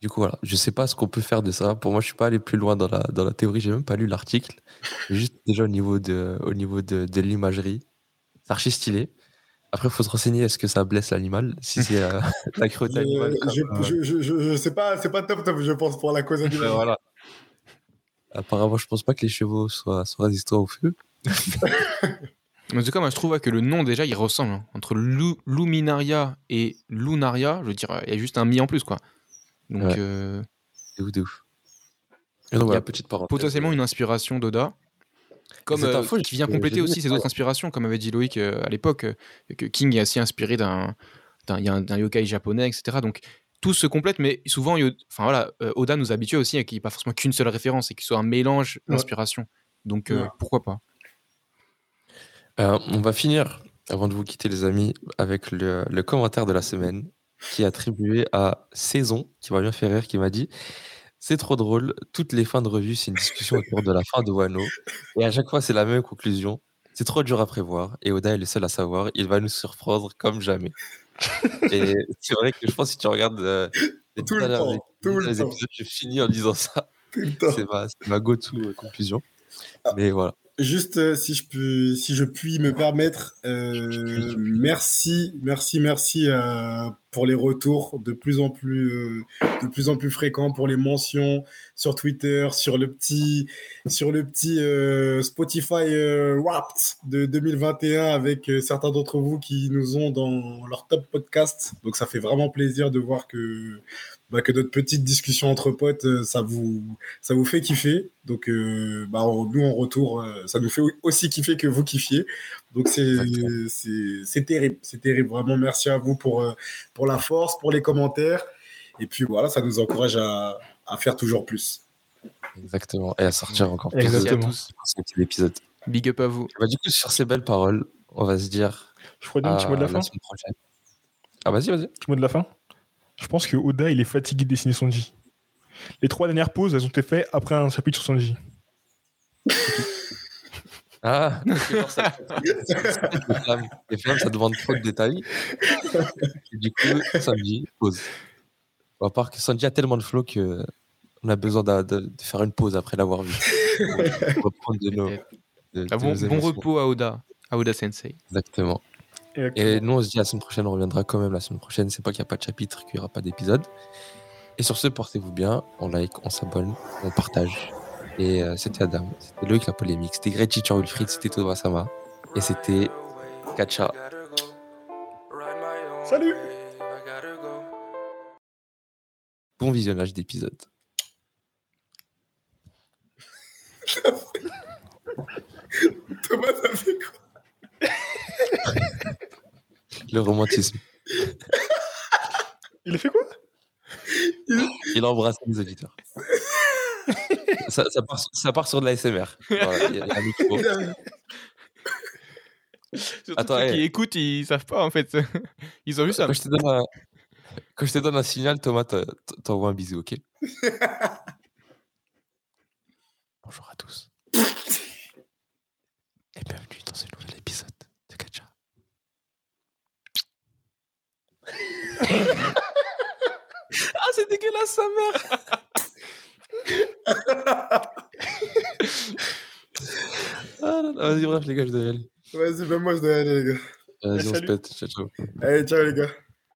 Du coup, voilà, je sais pas ce qu'on peut faire de ça. Pour moi, je suis pas allé plus loin dans la, dans la théorie. J'ai même pas lu l'article. Juste déjà au niveau de, au niveau de, de l'imagerie, c'est archi stylé. Après, il faut se renseigner est-ce que ça blesse l'animal, si c'est euh, la cruauté animale. je, euh, je, je, sais pas, c'est pas top top, je pense, pour la cause euh, animale. voilà. Apparemment, je pense pas que les chevaux soient, soient résistants au feu. Mais en tout cas, moi, je trouve ouais, que le nom, déjà, il ressemble. hein. Entre Lu- Luminaria et Lunaria, je veux dire, il y a juste un mi en plus, quoi. Donc, Ouais. euh, De ouf, de ouf. Et donc, Il y voilà, a petite parenthèse. potentiellement une inspiration d'Oda. Comme, euh, info, qui vient compléter aussi ses autres inspirations, comme avait dit Loïc euh, à l'époque, euh, que King est assez inspiré d'un d'un il y a un- d'un yokai japonais, etc. Donc tout se complète, mais souvent, enfin voilà, euh, Oda nous habitue aussi à qu'il n'y ait pas forcément qu'une seule référence et qu'il soit un mélange Ouais. d'inspiration. Donc euh, Ouais. pourquoi pas? Euh, on va finir, avant de vous quitter, les amis, avec le, le commentaire de la semaine qui est attribué à Saison, qui m'a bien fait rire, qui m'a dit C'est trop drôle, toutes les fins de revue, c'est une discussion autour de la fin de Wano. Et à chaque fois, c'est la même conclusion. C'est trop dur à prévoir et Oda est le seul à savoir. Il va nous surprendre comme jamais. et c'est vrai que je pense que si tu regardes euh, les Tout le temps, le épisodes, je finis en disant ça. C'est ma, go-to euh, conclusion. Ah. Mais voilà. Juste euh, si je peux, si je puis me permettre, euh, merci, merci, merci euh, pour les retours de plus en plus, euh, de plus en plus fréquents pour les mentions sur Twitter, sur le petit, sur le petit euh, Spotify euh, Wrapped de 2021 avec euh, certains d'entre vous qui nous ont dans leur top podcast. Donc ça fait vraiment plaisir de voir que bah, que notre petite discussion entre potes, ça vous, ça vous fait kiffer. Donc, bah, on- nous, en retour, ça nous fait aussi kiffer que vous kiffiez. Donc, c'est terrible. C'est terrible. Vraiment, merci à vous pour, euh, pour la force, pour les commentaires. Et puis, voilà, ça nous encourage à, à faire toujours plus. Exactement. Et à sortir encore plus Exactement. tous. de cet épisode. Big up à vous. Bah, du coup, sur ces belles paroles, on va se dire Je crois un petit mot de la fin. la semaine prochaine. Ah, vas-y, vas-y. Petit mot de la fin. Je pense que Oda, il est fatigué de dessiner Sanji. Les trois dernières pauses, elles ont été faites après un chapitre sur Sanji. Ah, parce que genre, ça- les, flammes, ça demande trop de détails. Et du coup, samedi, pause. À part que Sanji a tellement de flow que on a besoin de, de faire une pause après l'avoir vu. Pour reprendre de nos. de- Ah, de bon, nos bon émotions. repos à Oda. À Oda Sensei. Exactement. Et, Et nous, on se dit la semaine prochaine, on reviendra quand même la semaine prochaine. C'est pas qu'il n'y a pas de chapitre, qu'il n'y aura pas d'épisode. Et sur ce, portez-vous bien. On like, on s'abonne, on partage. Et euh, c'était Adam, c'était Loïc la polémique, c'était Greg Chichor Wilfried, c'était Sama. Et c'était Kacha. Salut Bon visionnage d'épisode. Thomas, ça fait quoi? Le romantisme. Il a fait quoi? Il embrasse les auditeurs. Ça, ça part, ça part sur de la SMR. Voilà, il y a- il y a un micro. Surtout Attends, ceux qui écoutent, ils savent pas en fait. Ils ont juste ça. Quand je te donne un, quand je te donne un signal, Thomas, t'en- t'envoies un bisou, ok? Bonjour à tous. Et bienvenue dans ce nouvel épisode de Gacha. ah, c'est dégueulasse, sa mère Ah Vas-y, bref, les gars, je dois y aller. Vas-y, ben moi, je dois y aller, les gars. Vas-y, on se pète. Ciao, ciao. Allez, ciao, les gars.